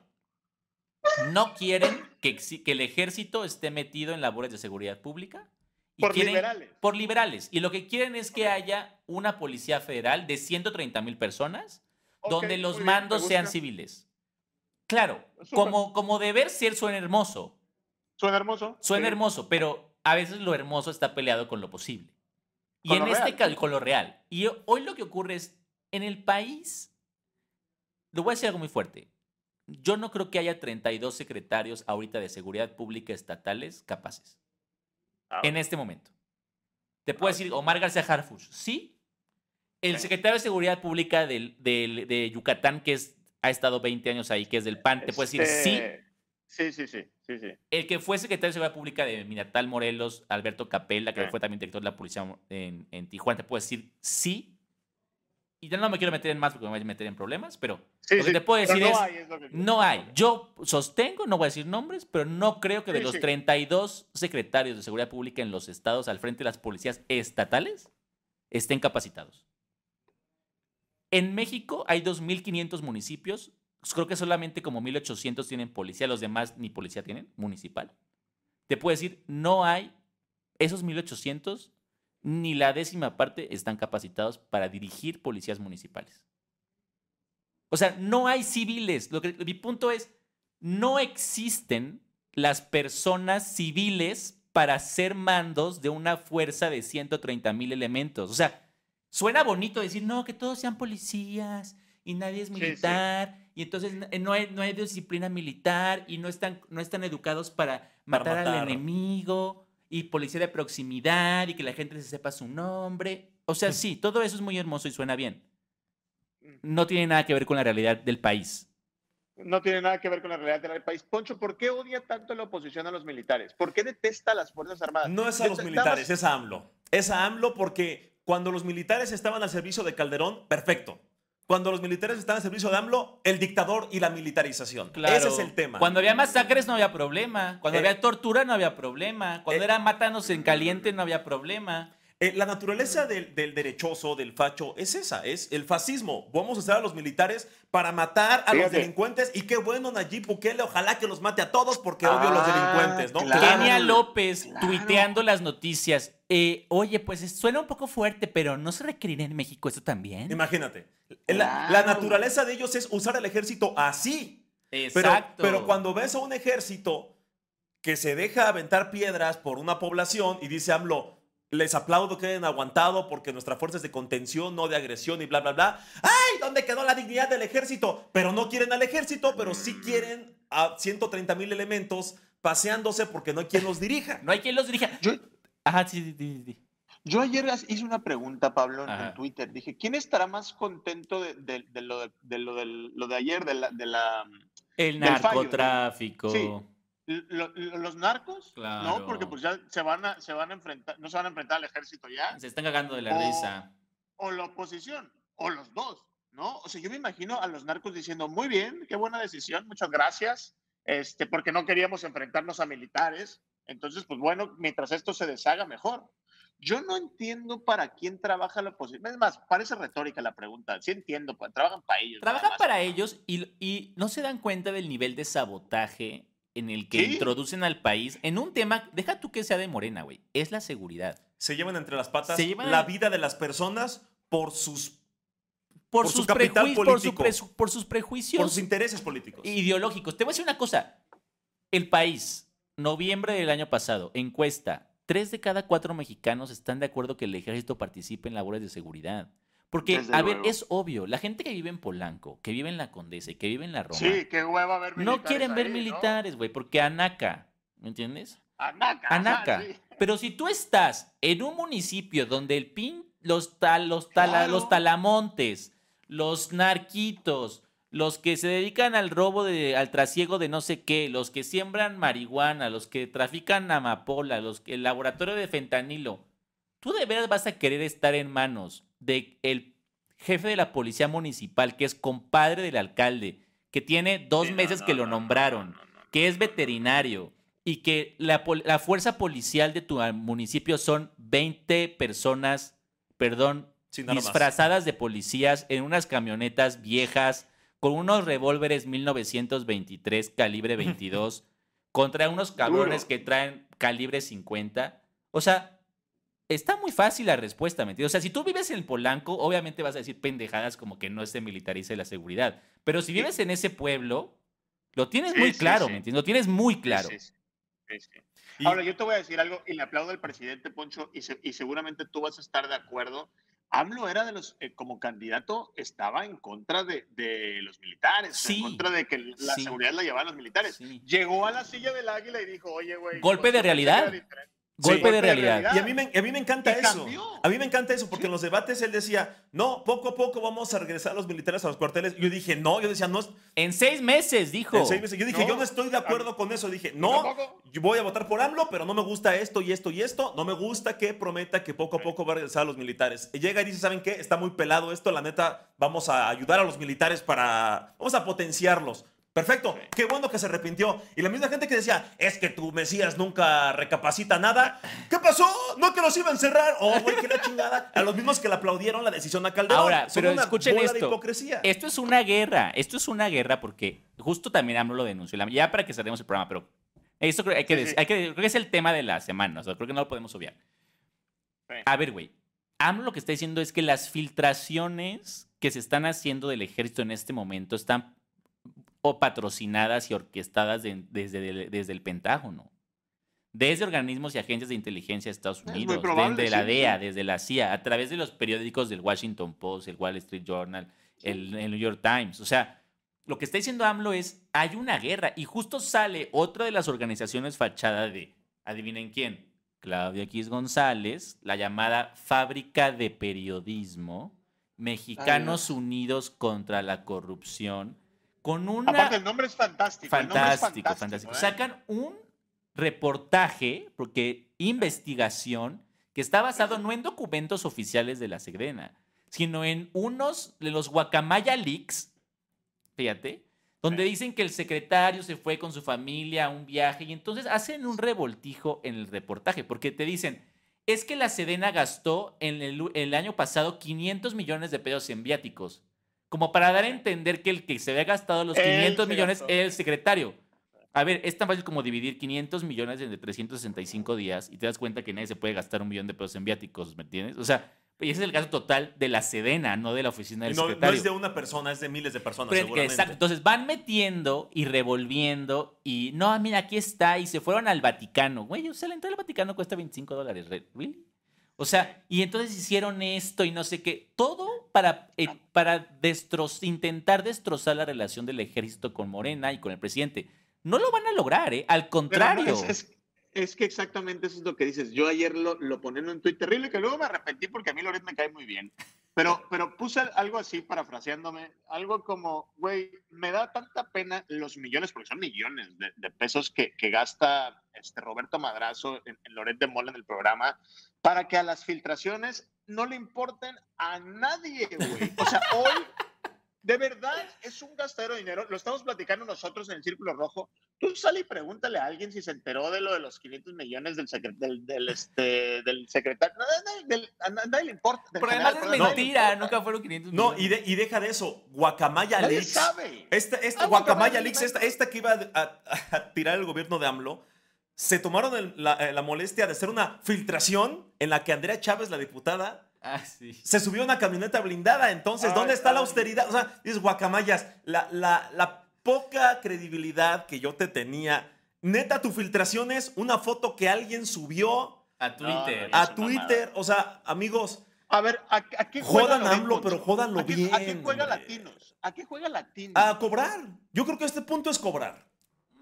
no quieren que, que el ejército esté metido en labores de seguridad pública. por liberales. Por liberales. Y lo que quieren es que haya una policía federal de 130 mil personas donde los mandos sean civiles. Claro, como, como deber ser suena hermoso. Suena hermoso. Suena hermoso, pero a veces lo hermoso está peleado con lo posible. Y en este caso, con lo real. Y hoy lo que ocurre es, en el país, le voy a decir algo muy fuerte. Yo no creo que haya 32 secretarios ahorita de seguridad pública estatales capaces. Ah, en este momento. Te puedo ah, decir Omar García Harfuch. Sí. El secretario de Seguridad Pública de Yucatán, que es, ha estado 20 años ahí, que es del PAN, te puedo decir sí. Este, Sí, sí, sí, sí, sí. El que fue secretario de Seguridad Pública de Minatal Morelos, Alberto Capella, que fue también director de la policía en, en, Tijuana, te puedo decir sí. Y ya no me quiero meter en más porque me voy a meter en problemas, pero lo que te puedo decir no es, hay, no hay. Yo sostengo, no voy a decir nombres, pero no creo que de los 32 secretarios de Seguridad Pública en los estados al frente de las policías estatales estén capacitados. En México hay 2.500 municipios, pues, creo que solamente como 1800 tienen policía, los demás ni policía tienen, municipal. Te puedo decir, no hay, esos 1800, ni la décima parte están capacitados para dirigir policías municipales. O sea, no hay civiles. Mi punto es, no existen las personas civiles para ser mandos de una fuerza de 130 mil elementos. O sea, suena bonito decir, no, que todos sean policías y nadie es militar y entonces no hay, no hay disciplina militar y no están, no están educados para matar, al enemigo y policía de proximidad y que la gente se sepa su nombre. O sea, sí, todo eso es muy hermoso y suena bien. No tiene nada que ver con la realidad del país. No tiene nada que ver con la realidad del país. Poncho, ¿por qué odia tanto la oposición a los militares? ¿Por qué detesta a las Fuerzas Armadas? No es a los militares, es a AMLO. Es a AMLO porque cuando los militares estaban al servicio de Calderón, perfecto. Cuando los militares estaban al servicio de AMLO, el dictador y la militarización. Ese es el tema. Cuando había masacres no había problema. Cuando eh, había tortura no había problema. Cuando eh, era mátanos en caliente no había problema. Eh, la naturaleza del, derechoso, del facho, es esa, es el fascismo. Vamos a usar a los militares para matar a los delincuentes y qué bueno Nayib Bukele, ojalá que los mate a todos porque odio a los ah, delincuentes, ¿no? Kenia López tuiteando las noticias. Eh, oye, pues suena un poco fuerte, pero ¿no se requeriría en México eso también? Imagínate. La, la, naturaleza de ellos es usar el ejército así. Exacto. Pero, pero cuando ves a un ejército que se deja aventar piedras por una población y dice AMLO, les aplaudo que hayan aguantado porque nuestra fuerza es de contención, no de agresión y bla, bla, bla. ¡Ay! ¿Dónde quedó la dignidad del ejército? Pero no quieren al ejército, pero sí quieren a 130 mil elementos paseándose porque no hay quien los dirija. No hay quien los dirija. Yo, Ajá, sí, sí, sí, sí. Yo ayer hice una pregunta, Pablo, en, Twitter. Dije, ¿quién estará más contento de, lo, de, lo, de, ayer, de la... De la El narcotráfico. Sí. los narcos, ¿no? Porque pues ya se van a, se van a enfrentar, no se van a enfrentar al ejército ya. Se están cagando de la risa. O la oposición, o los dos, ¿no? O sea, yo me imagino a los narcos diciendo, muy bien, qué buena decisión, muchas gracias, este, porque no queríamos enfrentarnos a militares. Entonces, pues bueno, mientras esto se deshaga, mejor. Yo no entiendo para quién trabaja la oposición. Es más, parece retórica la pregunta. Sí entiendo, pues, trabajan para ellos. Trabajan para ellos y, no se dan cuenta del nivel de sabotaje en el que introducen al país en un tema, deja tú que sea de Morena, güey, es la seguridad. Se llevan entre las patas la vida de las personas por sus por, sus capital político, por, sus prejuicios, por sus intereses políticos, ideológicos. Te voy a decir una cosa. El país, noviembre del año pasado, encuesta, tres de cada cuatro mexicanos están de acuerdo que el ejército participe en labores de seguridad. Porque, a ver, es obvio, la gente que vive en Polanco, que vive en la Condesa y que vive en la Roma. Sí, qué hueva ver militares. No quieren ver militares, güey, porque anaca, ¿me entiendes? Anaca. Anaca. Pero si tú estás en un municipio donde el pin, los, tal, los, los talamontes, los narquitos, los que se dedican al robo, de, al trasiego de no sé qué, los que siembran marihuana, los que trafican amapola, los que, el laboratorio de fentanilo, tú de veras vas a querer estar en manos del el jefe de la policía municipal, que es compadre del alcalde, que tiene dos meses que lo nombraron, que es veterinario y que la, la fuerza policial de tu municipio son 20 personas, perdón, disfrazadas de policías en unas camionetas viejas con unos revólveres 1923 calibre 22 contra unos cabrones que traen calibre 50. O sea, está muy fácil la respuesta, ¿me entiendes? O sea, si tú vives en el Polanco, obviamente vas a decir pendejadas como que no se militarice la seguridad. Pero si vives en ese pueblo, lo tienes muy claro, ¿me entiendes? Lo tienes muy claro. Ahora, yo te voy a decir algo y le aplaudo al presidente Poncho y, y seguramente tú vas a estar de acuerdo AMLO era de los, eh, como candidato, estaba en contra de, los militares, en contra de que la seguridad la llevaban los militares. Llegó a la silla del águila y dijo, oye, güey. Golpe de realidad. Golpe, de, realidad. Y a mí me, a mí me encanta eso. A mí me encanta eso, porque en los debates él decía, no, poco a poco vamos a regresar a los militares a los cuarteles. Yo dije, no, yo decía, no. En seis meses, dijo. En seis meses. Yo dije, yo no estoy de acuerdo con eso. Dije, no, yo voy a votar por AMLO, pero no me gusta esto y esto y esto. No me gusta que prometa que poco a poco va a regresar a los militares. Y llega y dice, ¿saben qué? Está muy pelado esto, la neta, vamos a ayudar a los militares para, vamos a potenciarlos. Perfecto, qué bueno que se arrepintió. Y la misma gente que decía, es que tu Mesías nunca recapacita nada. ¿Qué pasó? ¿No que los iba a encerrar? Oh, güey, qué la chingada. A los mismos que le aplaudieron la decisión a Calderón. Ahora, pero escuchen esto. hipocresía. Esto es una guerra. Esto es una guerra porque justo también AMLO lo denunció. Ya para que cerremos el programa, pero esto creo, hay que, hay que, creo que es el tema de la semana. O sea, creo que no lo podemos obviar. A ver, güey. AMLO lo que está diciendo es que las filtraciones que se están haciendo del ejército en este momento están o patrocinadas y orquestadas desde, el, desde el Pentágono, desde organismos y agencias de inteligencia de Estados Unidos, desde la DEA, desde la CIA, a través de los periódicos del Washington Post, el Wall Street Journal, el, New York Times. O sea, lo que está diciendo AMLO es, hay una guerra y justo sale otra de las organizaciones fachada de, adivinen quién, Claudia X González, la llamada Fábrica de Periodismo, Mexicanos Unidos contra la Corrupción, con una... Aparte, el nombre es fantástico. Fantástico, fantástico. ¿eh? Sacan un reportaje, porque investigación, que está basado no en documentos oficiales de la Sedena, sino en unos de los Guacamaya Leaks, fíjate, donde dicen que el secretario se fue con su familia a un viaje y entonces hacen un revoltijo en el reportaje, porque te dicen, es que la Sedena gastó en el, el año pasado 500 millones de pesos en viáticos como para dar a entender que el que se había gastado los 500 millones es el secretario. A ver, es tan fácil como dividir 500 millones entre 365 días y te das cuenta que nadie se puede gastar un millón de pesos en viáticos, ¿me entiendes? O sea, Y ese es el caso total de la Sedena, no de la oficina del no, secretario. No es de una persona, es de miles de personas, Pero, seguramente. Exacto. Entonces van metiendo y revolviendo y no, mira, aquí está. Y se fueron al Vaticano. Güey, o sea, la entrada al Vaticano cuesta 25 dólares. ¿Really? O sea, y entonces hicieron esto y no sé qué. Todo para, eh, para intentar destrozar la relación del ejército con Morena y con el presidente. No lo van a lograr, ¿eh? Al contrario. es, es- es que exactamente eso es lo que dices. Yo ayer lo, lo ponía en un tuit terrible que luego me arrepentí porque a mí Loret me cae muy bien. Pero, pero puse algo así, parafraseándome, algo como, güey, me da tanta pena los millones, porque son millones de, de pesos que, que gasta este Roberto Madrazo en, en Loret de Mola en el programa, para que a las filtraciones no le importen a nadie, güey. O sea, hoy, de verdad, es un gastadero de dinero. Lo estamos platicando nosotros en el Círculo Rojo. Tú sale y pregúntale a alguien si se enteró de lo de los 500 millones del, secre- del, del, este, del secretario. No, a nadie- le importa. del Pero además general, es a nadie le mentira, nunca fueron 500 No, millones. y, de- y deja de eso. Guacamaya Nadie Leaks. sabe. Esta, esta Ah, Guacamaya Guacamaya Leaks, Leaks. esta, esta que iba a, a- a tirar el gobierno de AMLO, se tomaron el- la, eh, la molestia de hacer una filtración en la que Andrea Chávez, la diputada, Ah, sí. se subió a una camioneta blindada. Entonces, Ay, ¿dónde está la austeridad? O sea, dices, guacamayas, la, la, la poca credibilidad que yo te tenía. Neta, tu filtración es una foto que alguien subió A Twitter. no, a Twitter. O sea, amigos, A ver, ¿a, a qué juega Jodan AMLO, pero jódanlo ¿a qué- ¿A qué bien, juega hombre. Latinos? ¿A qué juega Latinos? a cobrar. Yo creo que este punto es cobrar.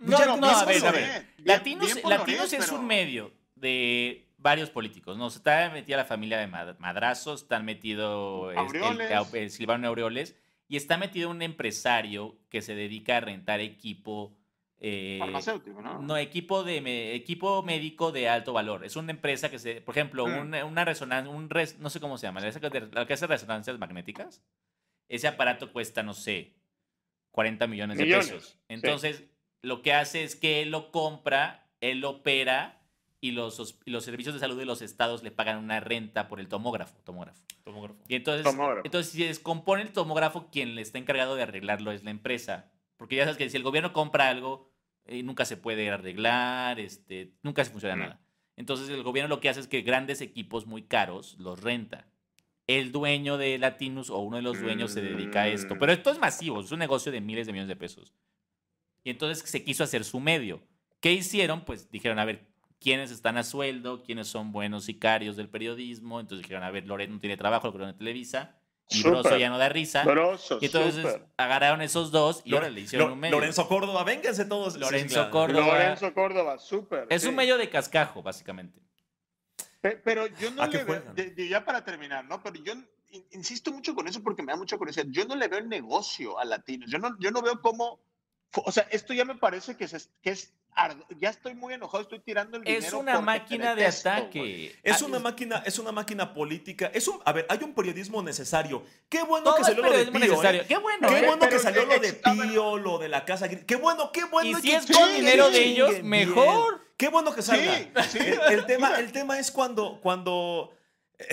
No, Ya no, no, a ver, a ver. Bien- Latinos, bien Latinos Loret, es pero- un medio de varios políticos, ¿no? Está metida la familia de Mad- Madrazo, están metido el- Aureoles. el Silvano Aureoles y está metido un empresario que se dedica a rentar equipo. eh, Farmacéutico, ¿no? no, equipo, de, me- equipo médico de alto valor. Es una empresa que se, por ejemplo, Mm. una, una resonancia, un res- no sé cómo se llama, la que hace resonancias magnéticas. Ese aparato cuesta, no sé, 40 millones, Millones, de pesos. sí. Lo que hace es que él lo compra, él lo opera y los, servicios de salud de los estados le pagan una renta por el tomógrafo. tomógrafo. Tomógrafo. Y entonces, Tomógrafo. entonces, si se descompone el tomógrafo, quien le está encargado de arreglarlo es la empresa. Porque ya sabes que si el gobierno compra algo, eh, nunca se puede arreglar, este, nunca se funciona Mm. nada. Entonces el gobierno lo que hace es que grandes equipos muy caros los renta. El dueño de Latinus o uno de los dueños se dedica a esto. Pero esto es masivo, es un negocio de miles de millones de pesos. Y entonces se quiso hacer su medio. ¿Qué hicieron? Pues dijeron, a ver, ¿quiénes están a sueldo? ¿Quiénes son buenos sicarios del periodismo? Entonces dijeron, a ver, Loret no tiene trabajo, lo en Televisa. Y Súper. Broso ya no da risa. Grosso, Y entonces súper. agarraron esos dos y ahora le hicieron Lo- un medio. Lorenzo Córdoba, vénganse todos. Lorenzo claro. Córdoba. Lorenzo Córdoba, súper. Es sí. un medio de cascajo, básicamente. Pe- Pero yo no ¿A qué le veo, ya para terminar, ¿no? Pero yo in- insisto mucho con eso porque me da mucha curiosidad. Yo no le veo el negocio a Latinos. Yo no, yo no veo cómo, o sea, esto ya me parece que, se- que es, ya estoy muy enojado, estoy tirando el dinero. Es una máquina de detesto, ataque. Es Ah, una máquina, es una máquina política. Es un, a ver, hay un periodismo necesario. Qué bueno Todo que es salió lo de Pío. ¿eh? Qué bueno. Qué ¿eh? bueno que salió lo de. Pío, lo de la casa. Gris. Qué bueno, qué bueno. Y si que es con dinero de ellos, bien. mejor. Qué bueno que salga. Sí, sí. El, el tema, el tema es cuando, cuando, eh,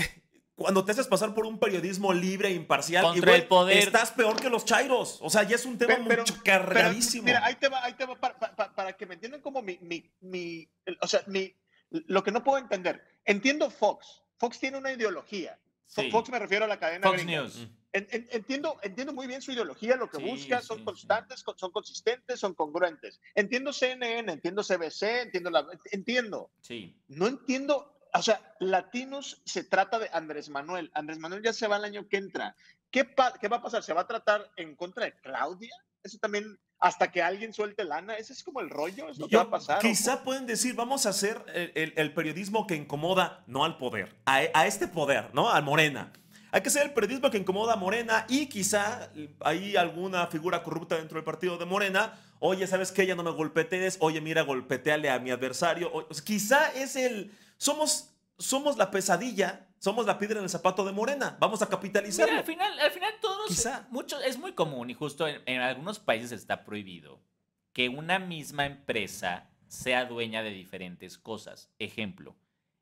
cuando te haces pasar por un periodismo libre e imparcial. Contra el poder. Estás peor que los chairos. O sea, ya es un tema Pero- pero- mucho Pero, cargadísimo. mira, ahí te va, ahí te va, para, para- para que me entiendan como mi, mi, mi, o sea, mi, lo que no puedo entender. Entiendo Fox. Fox tiene una ideología. Sí. Fox me refiero a la cadena Fox gringa. News. En- en- entiendo, entiendo muy bien su ideología, lo que Sí, busca, sí, son sí. constantes, con- son consistentes, son congruentes. Entiendo CNN, entiendo CBC, entiendo la, entiendo. Sí. No entiendo, o sea, Latinos se trata de Andrés Manuel. Andrés Manuel ya se va el año que entra. ¿Qué, va a pasar? ¿Se va a tratar en contra de Claudia? Eso también, hasta que alguien suelte lana, ese es como el rollo, es lo que va a pasar. Quizá pueden decir, vamos a hacer el, el- el periodismo que incomoda, no al poder, a, a este poder, ¿no? Al Morena. Hay que ser el periodismo que incomoda a Morena y quizá hay alguna figura corrupta dentro del partido de Morena. Oye, ¿sabes qué? Ya no me golpetees. Oye, mira, golpeteale a mi adversario. O- quizá es el... Somos, somos la pesadilla, somos la piedra en el zapato de Morena. Vamos a capitalizarlo. Mira, al final, al final todos, Quizá. mucho, es muy común y justo en, en algunos países está prohibido que una misma empresa sea dueña de diferentes cosas. Ejemplo,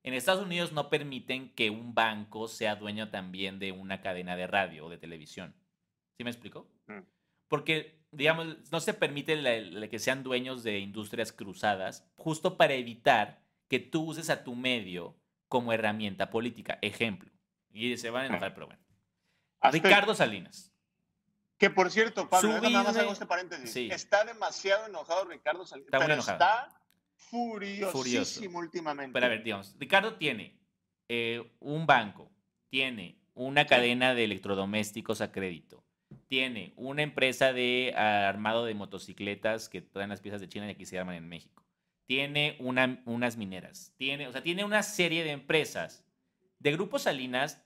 en Estados Unidos no permiten que un banco sea dueño también de una cadena de radio o de televisión. ¿Sí me explico? Mm. Porque, digamos, no se permite la- la que sean dueños de industrias cruzadas justo para evitar que tú uses a tu medio como herramienta política. Ejemplo, Y se van a enojar, pero bueno. Ricardo Salinas. Que por cierto, Pablo, nada más hago este paréntesis. Está demasiado enojado Ricardo Salinas. Está pero está furiosísimo últimamente. Pero a ver, digamos, Ricardo tiene eh, un banco, tiene una cadena de electrodomésticos a crédito, tiene una empresa de armado de motocicletas que traen las piezas de China y aquí se arman en México. Tiene una, unas mineras. Tiene, o sea, tiene una serie de empresas. De Grupo Salinas,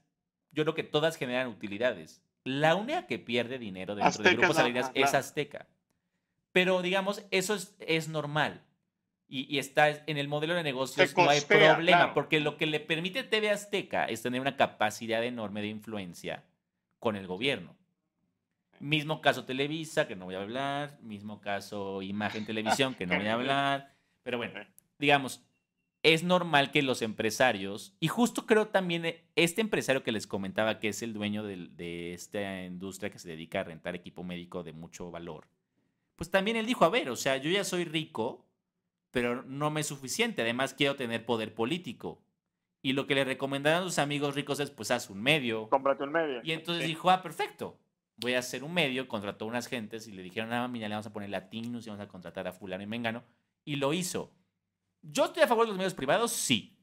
yo creo que todas generan utilidades. La única que pierde dinero dentro de Grupo Salinas es Azteca. Pero digamos, eso es, es normal. Y, y, está en el modelo de negocios, no hay problema, porque lo que le permite TV Azteca es tener una capacidad enorme de influencia con el gobierno. Mismo caso Televisa, que no voy a hablar, mismo caso Imagen Televisión, que no voy a hablar, pero bueno, digamos, es normal que los empresarios, y justo creo también eh, este empresario que les comentaba que es el dueño de, esta industria que se dedica a rentar equipo médico de mucho valor, pues también él dijo, a ver, o sea, yo ya soy rico, pero no me es suficiente, además quiero tener poder político. Y lo que le recomendaron a sus amigos ricos es, pues haz un medio. Cómprate un medio. Y entonces dijo, ah, perfecto, voy a hacer un medio, contrató unas gentes y le dijeron, ah, mira, le vamos a poner latinos y vamos a contratar a fulano y mengano. Y lo hizo. ¿Yo estoy a favor de los medios privados? Sí.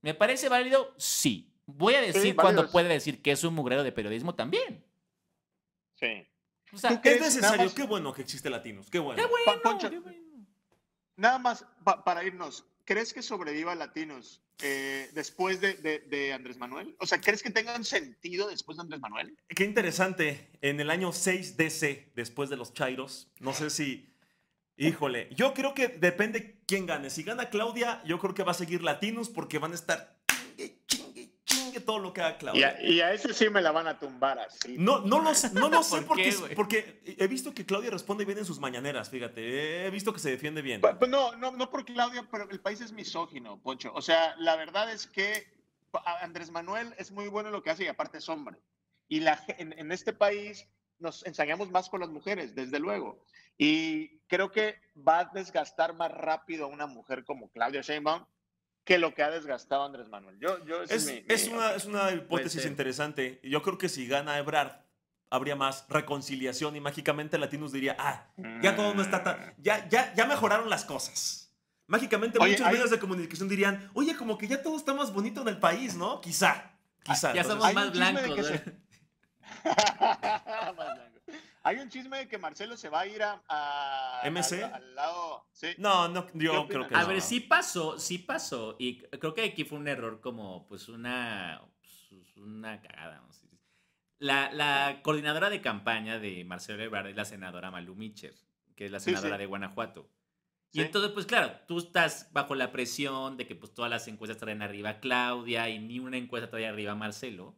¿Me parece válido? Sí. Voy a decir cuando puede decir que es un mugrero de periodismo también. Sí. O sea, es necesario. Qué bueno que existe Latinos. Qué bueno. Qué bueno. Nada más para irnos. ¿Crees que sobreviva Latinos eh, después de, de, Andrés Manuel? O sea, ¿crees que tengan sentido después de Andrés Manuel? Qué interesante. En el año 6 DC, después de los Chairos, no sé si Híjole, yo creo que depende quién gane. Si gana Claudia, yo creo que va a seguir Latinos porque van a estar chingue, chingue, chingue todo lo que haga Claudia. Y a, ese sí me la van a tumbar así. No, no, lo, no lo sé porque, porque he visto que Claudia responde bien en sus mañaneras, fíjate. He visto que se defiende bien. Pues, pues no, no, no por Claudia, pero el país es misógino, Poncho. O sea, la verdad es que Andrés Manuel es muy bueno en lo que hace y aparte es hombre. Y la, en, en este país nos ensañamos más con las mujeres, desde luego. Y creo que va a desgastar más rápido a una mujer como Claudia Sheinbaum que lo que ha desgastado Andrés Manuel. Yo, yo es, es, una, es, una, hipótesis interesante. Yo creo que si gana Ebrard, habría más reconciliación y mágicamente Latinos diría, ah, ya todo no está tan... Ya, ya, ya mejoraron las cosas. Mágicamente muchos medios de comunicación dirían, oye, como que ya todo está más bonito en el país, ¿no? Quizá, quizá. Ya somos más blancos. Hay un chisme de que Marcelo se va a ir a, MC al, lado. ¿sí? No, no, yo creo que no. A ver, sí pasó, sí pasó. Y creo que aquí fue un error como, pues, una, pues, una cagada. La, la, coordinadora de campaña de Marcelo Ebrard es la senadora Malu Micher, que es la senadora de Guanajuato. Y entonces, pues claro, tú estás bajo la presión de que pues todas las encuestas traen arriba a Claudia y ni una encuesta trae arriba a Marcelo.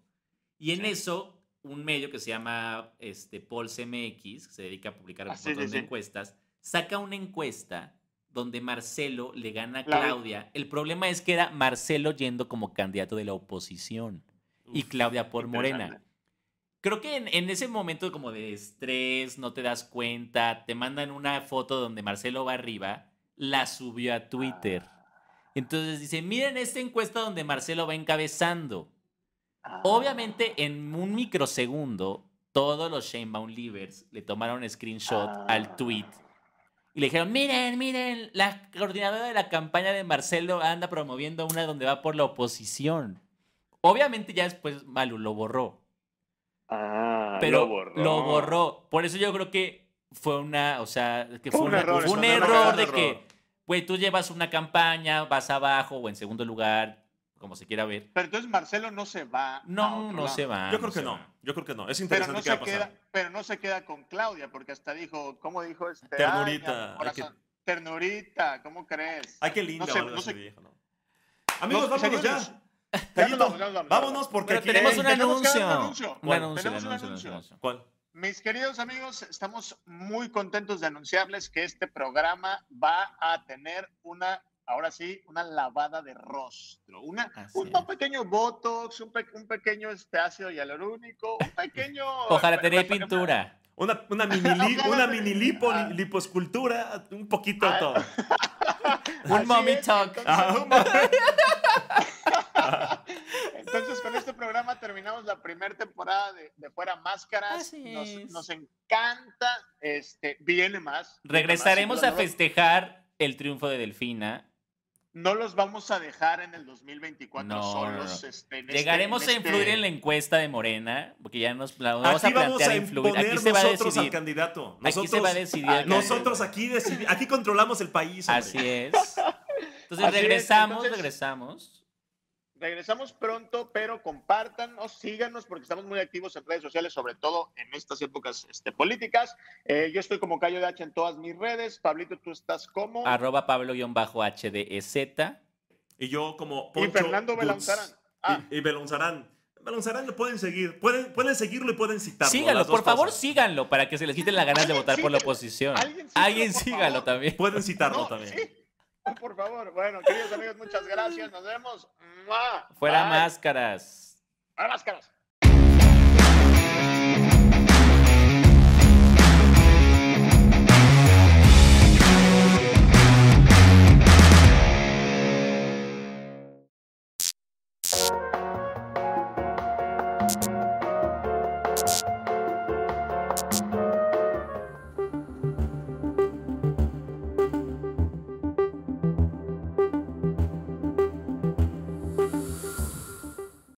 Y en eso un medio que se llama este, Polls MX, que se dedica a publicar ah, un de encuestas, saca una encuesta donde Marcelo le gana a Claudia. El problema es que era Marcelo yendo como candidato de la oposición y Claudia por Morena. Creo que en, ese momento como de estrés, no te das cuenta, te mandan una foto donde Marcelo va arriba, la subió a Twitter. Ah. Entonces dice, miren esta encuesta donde Marcelo va encabezando. Obviamente, en un microsegundo, todos los Shanebaum Livers le tomaron screenshot al ah. tweet y le dijeron, miren, miren, la coordinadora de la campaña de Marcelo anda promoviendo una donde va por la oposición. Obviamente ya después Malu lo borró. Ah, pero lo borró. Lo borró. Por eso yo creo que fue una, o sea, que fue, un error, un error de que, güey, tú llevas una campaña, vas abajo o en segundo lugar, como se quiera ver. Pero entonces Marcelo no se va. No, no se va. Yo creo que no. Yo creo que no. Es interesante pero no se queda, Pero no se queda con Claudia, porque hasta dijo, ¿cómo dijo este? Ternurita. Ternurita, ¿cómo crees? Ay, qué linda. No sé, no Amigos, vámonos ya. vámonos porque tenemos un anuncio. Un anuncio. Tenemos un anuncio. ¿Cuál? Mis queridos amigos, estamos muy contentos de anunciarles que este programa va a tener una ahora sí, una lavada de rostro, una, un, pequeño botox, un, pequeño este ácido hialurónico, un pequeño... Ojalá tenía pintura. Una, una mini, una mini lipo, ah. liposcultura, un poquito ah. todo. un mommy talk. Entonces, con este programa terminamos la primera temporada de, Fuera Máscaras. Nos, nos, encanta. Este, viene más. Regresaremos a festejar el triunfo de Delfina no los vamos a dejar en el 2024 solos. Este, este, Llegaremos a influir en la encuesta de Morena, porque ya nos vamos a plantear a influir. Aquí se va a decidir. al candidato. Nosotros, aquí se va a decidir. nosotros aquí, aquí controlamos el país. Así es. Entonces regresamos, regresamos. Regresamos pronto, pero compártanos, síganos, porque estamos muy activos en redes sociales, sobre todo en estas épocas este, políticas. Eh, yo estoy como Cayo de H en todas mis redes. Pablito, tú estás como. Arroba Pablo-HDZ. Y yo como Poncho Y Fernando Belonzarán. Ah. Y, y Belonzarán. Belonzarán lo pueden seguir. Pueden, pueden seguirlo y pueden citarlo. Síganlo, por favor, síganlo para que se les quiten las ganas de votar por la oposición. Alguien, sígalo también. Pueden citarlo también. Por favor. Bueno, queridos amigos, muchas gracias. Nos vemos. Fuera máscaras. Fuera máscaras.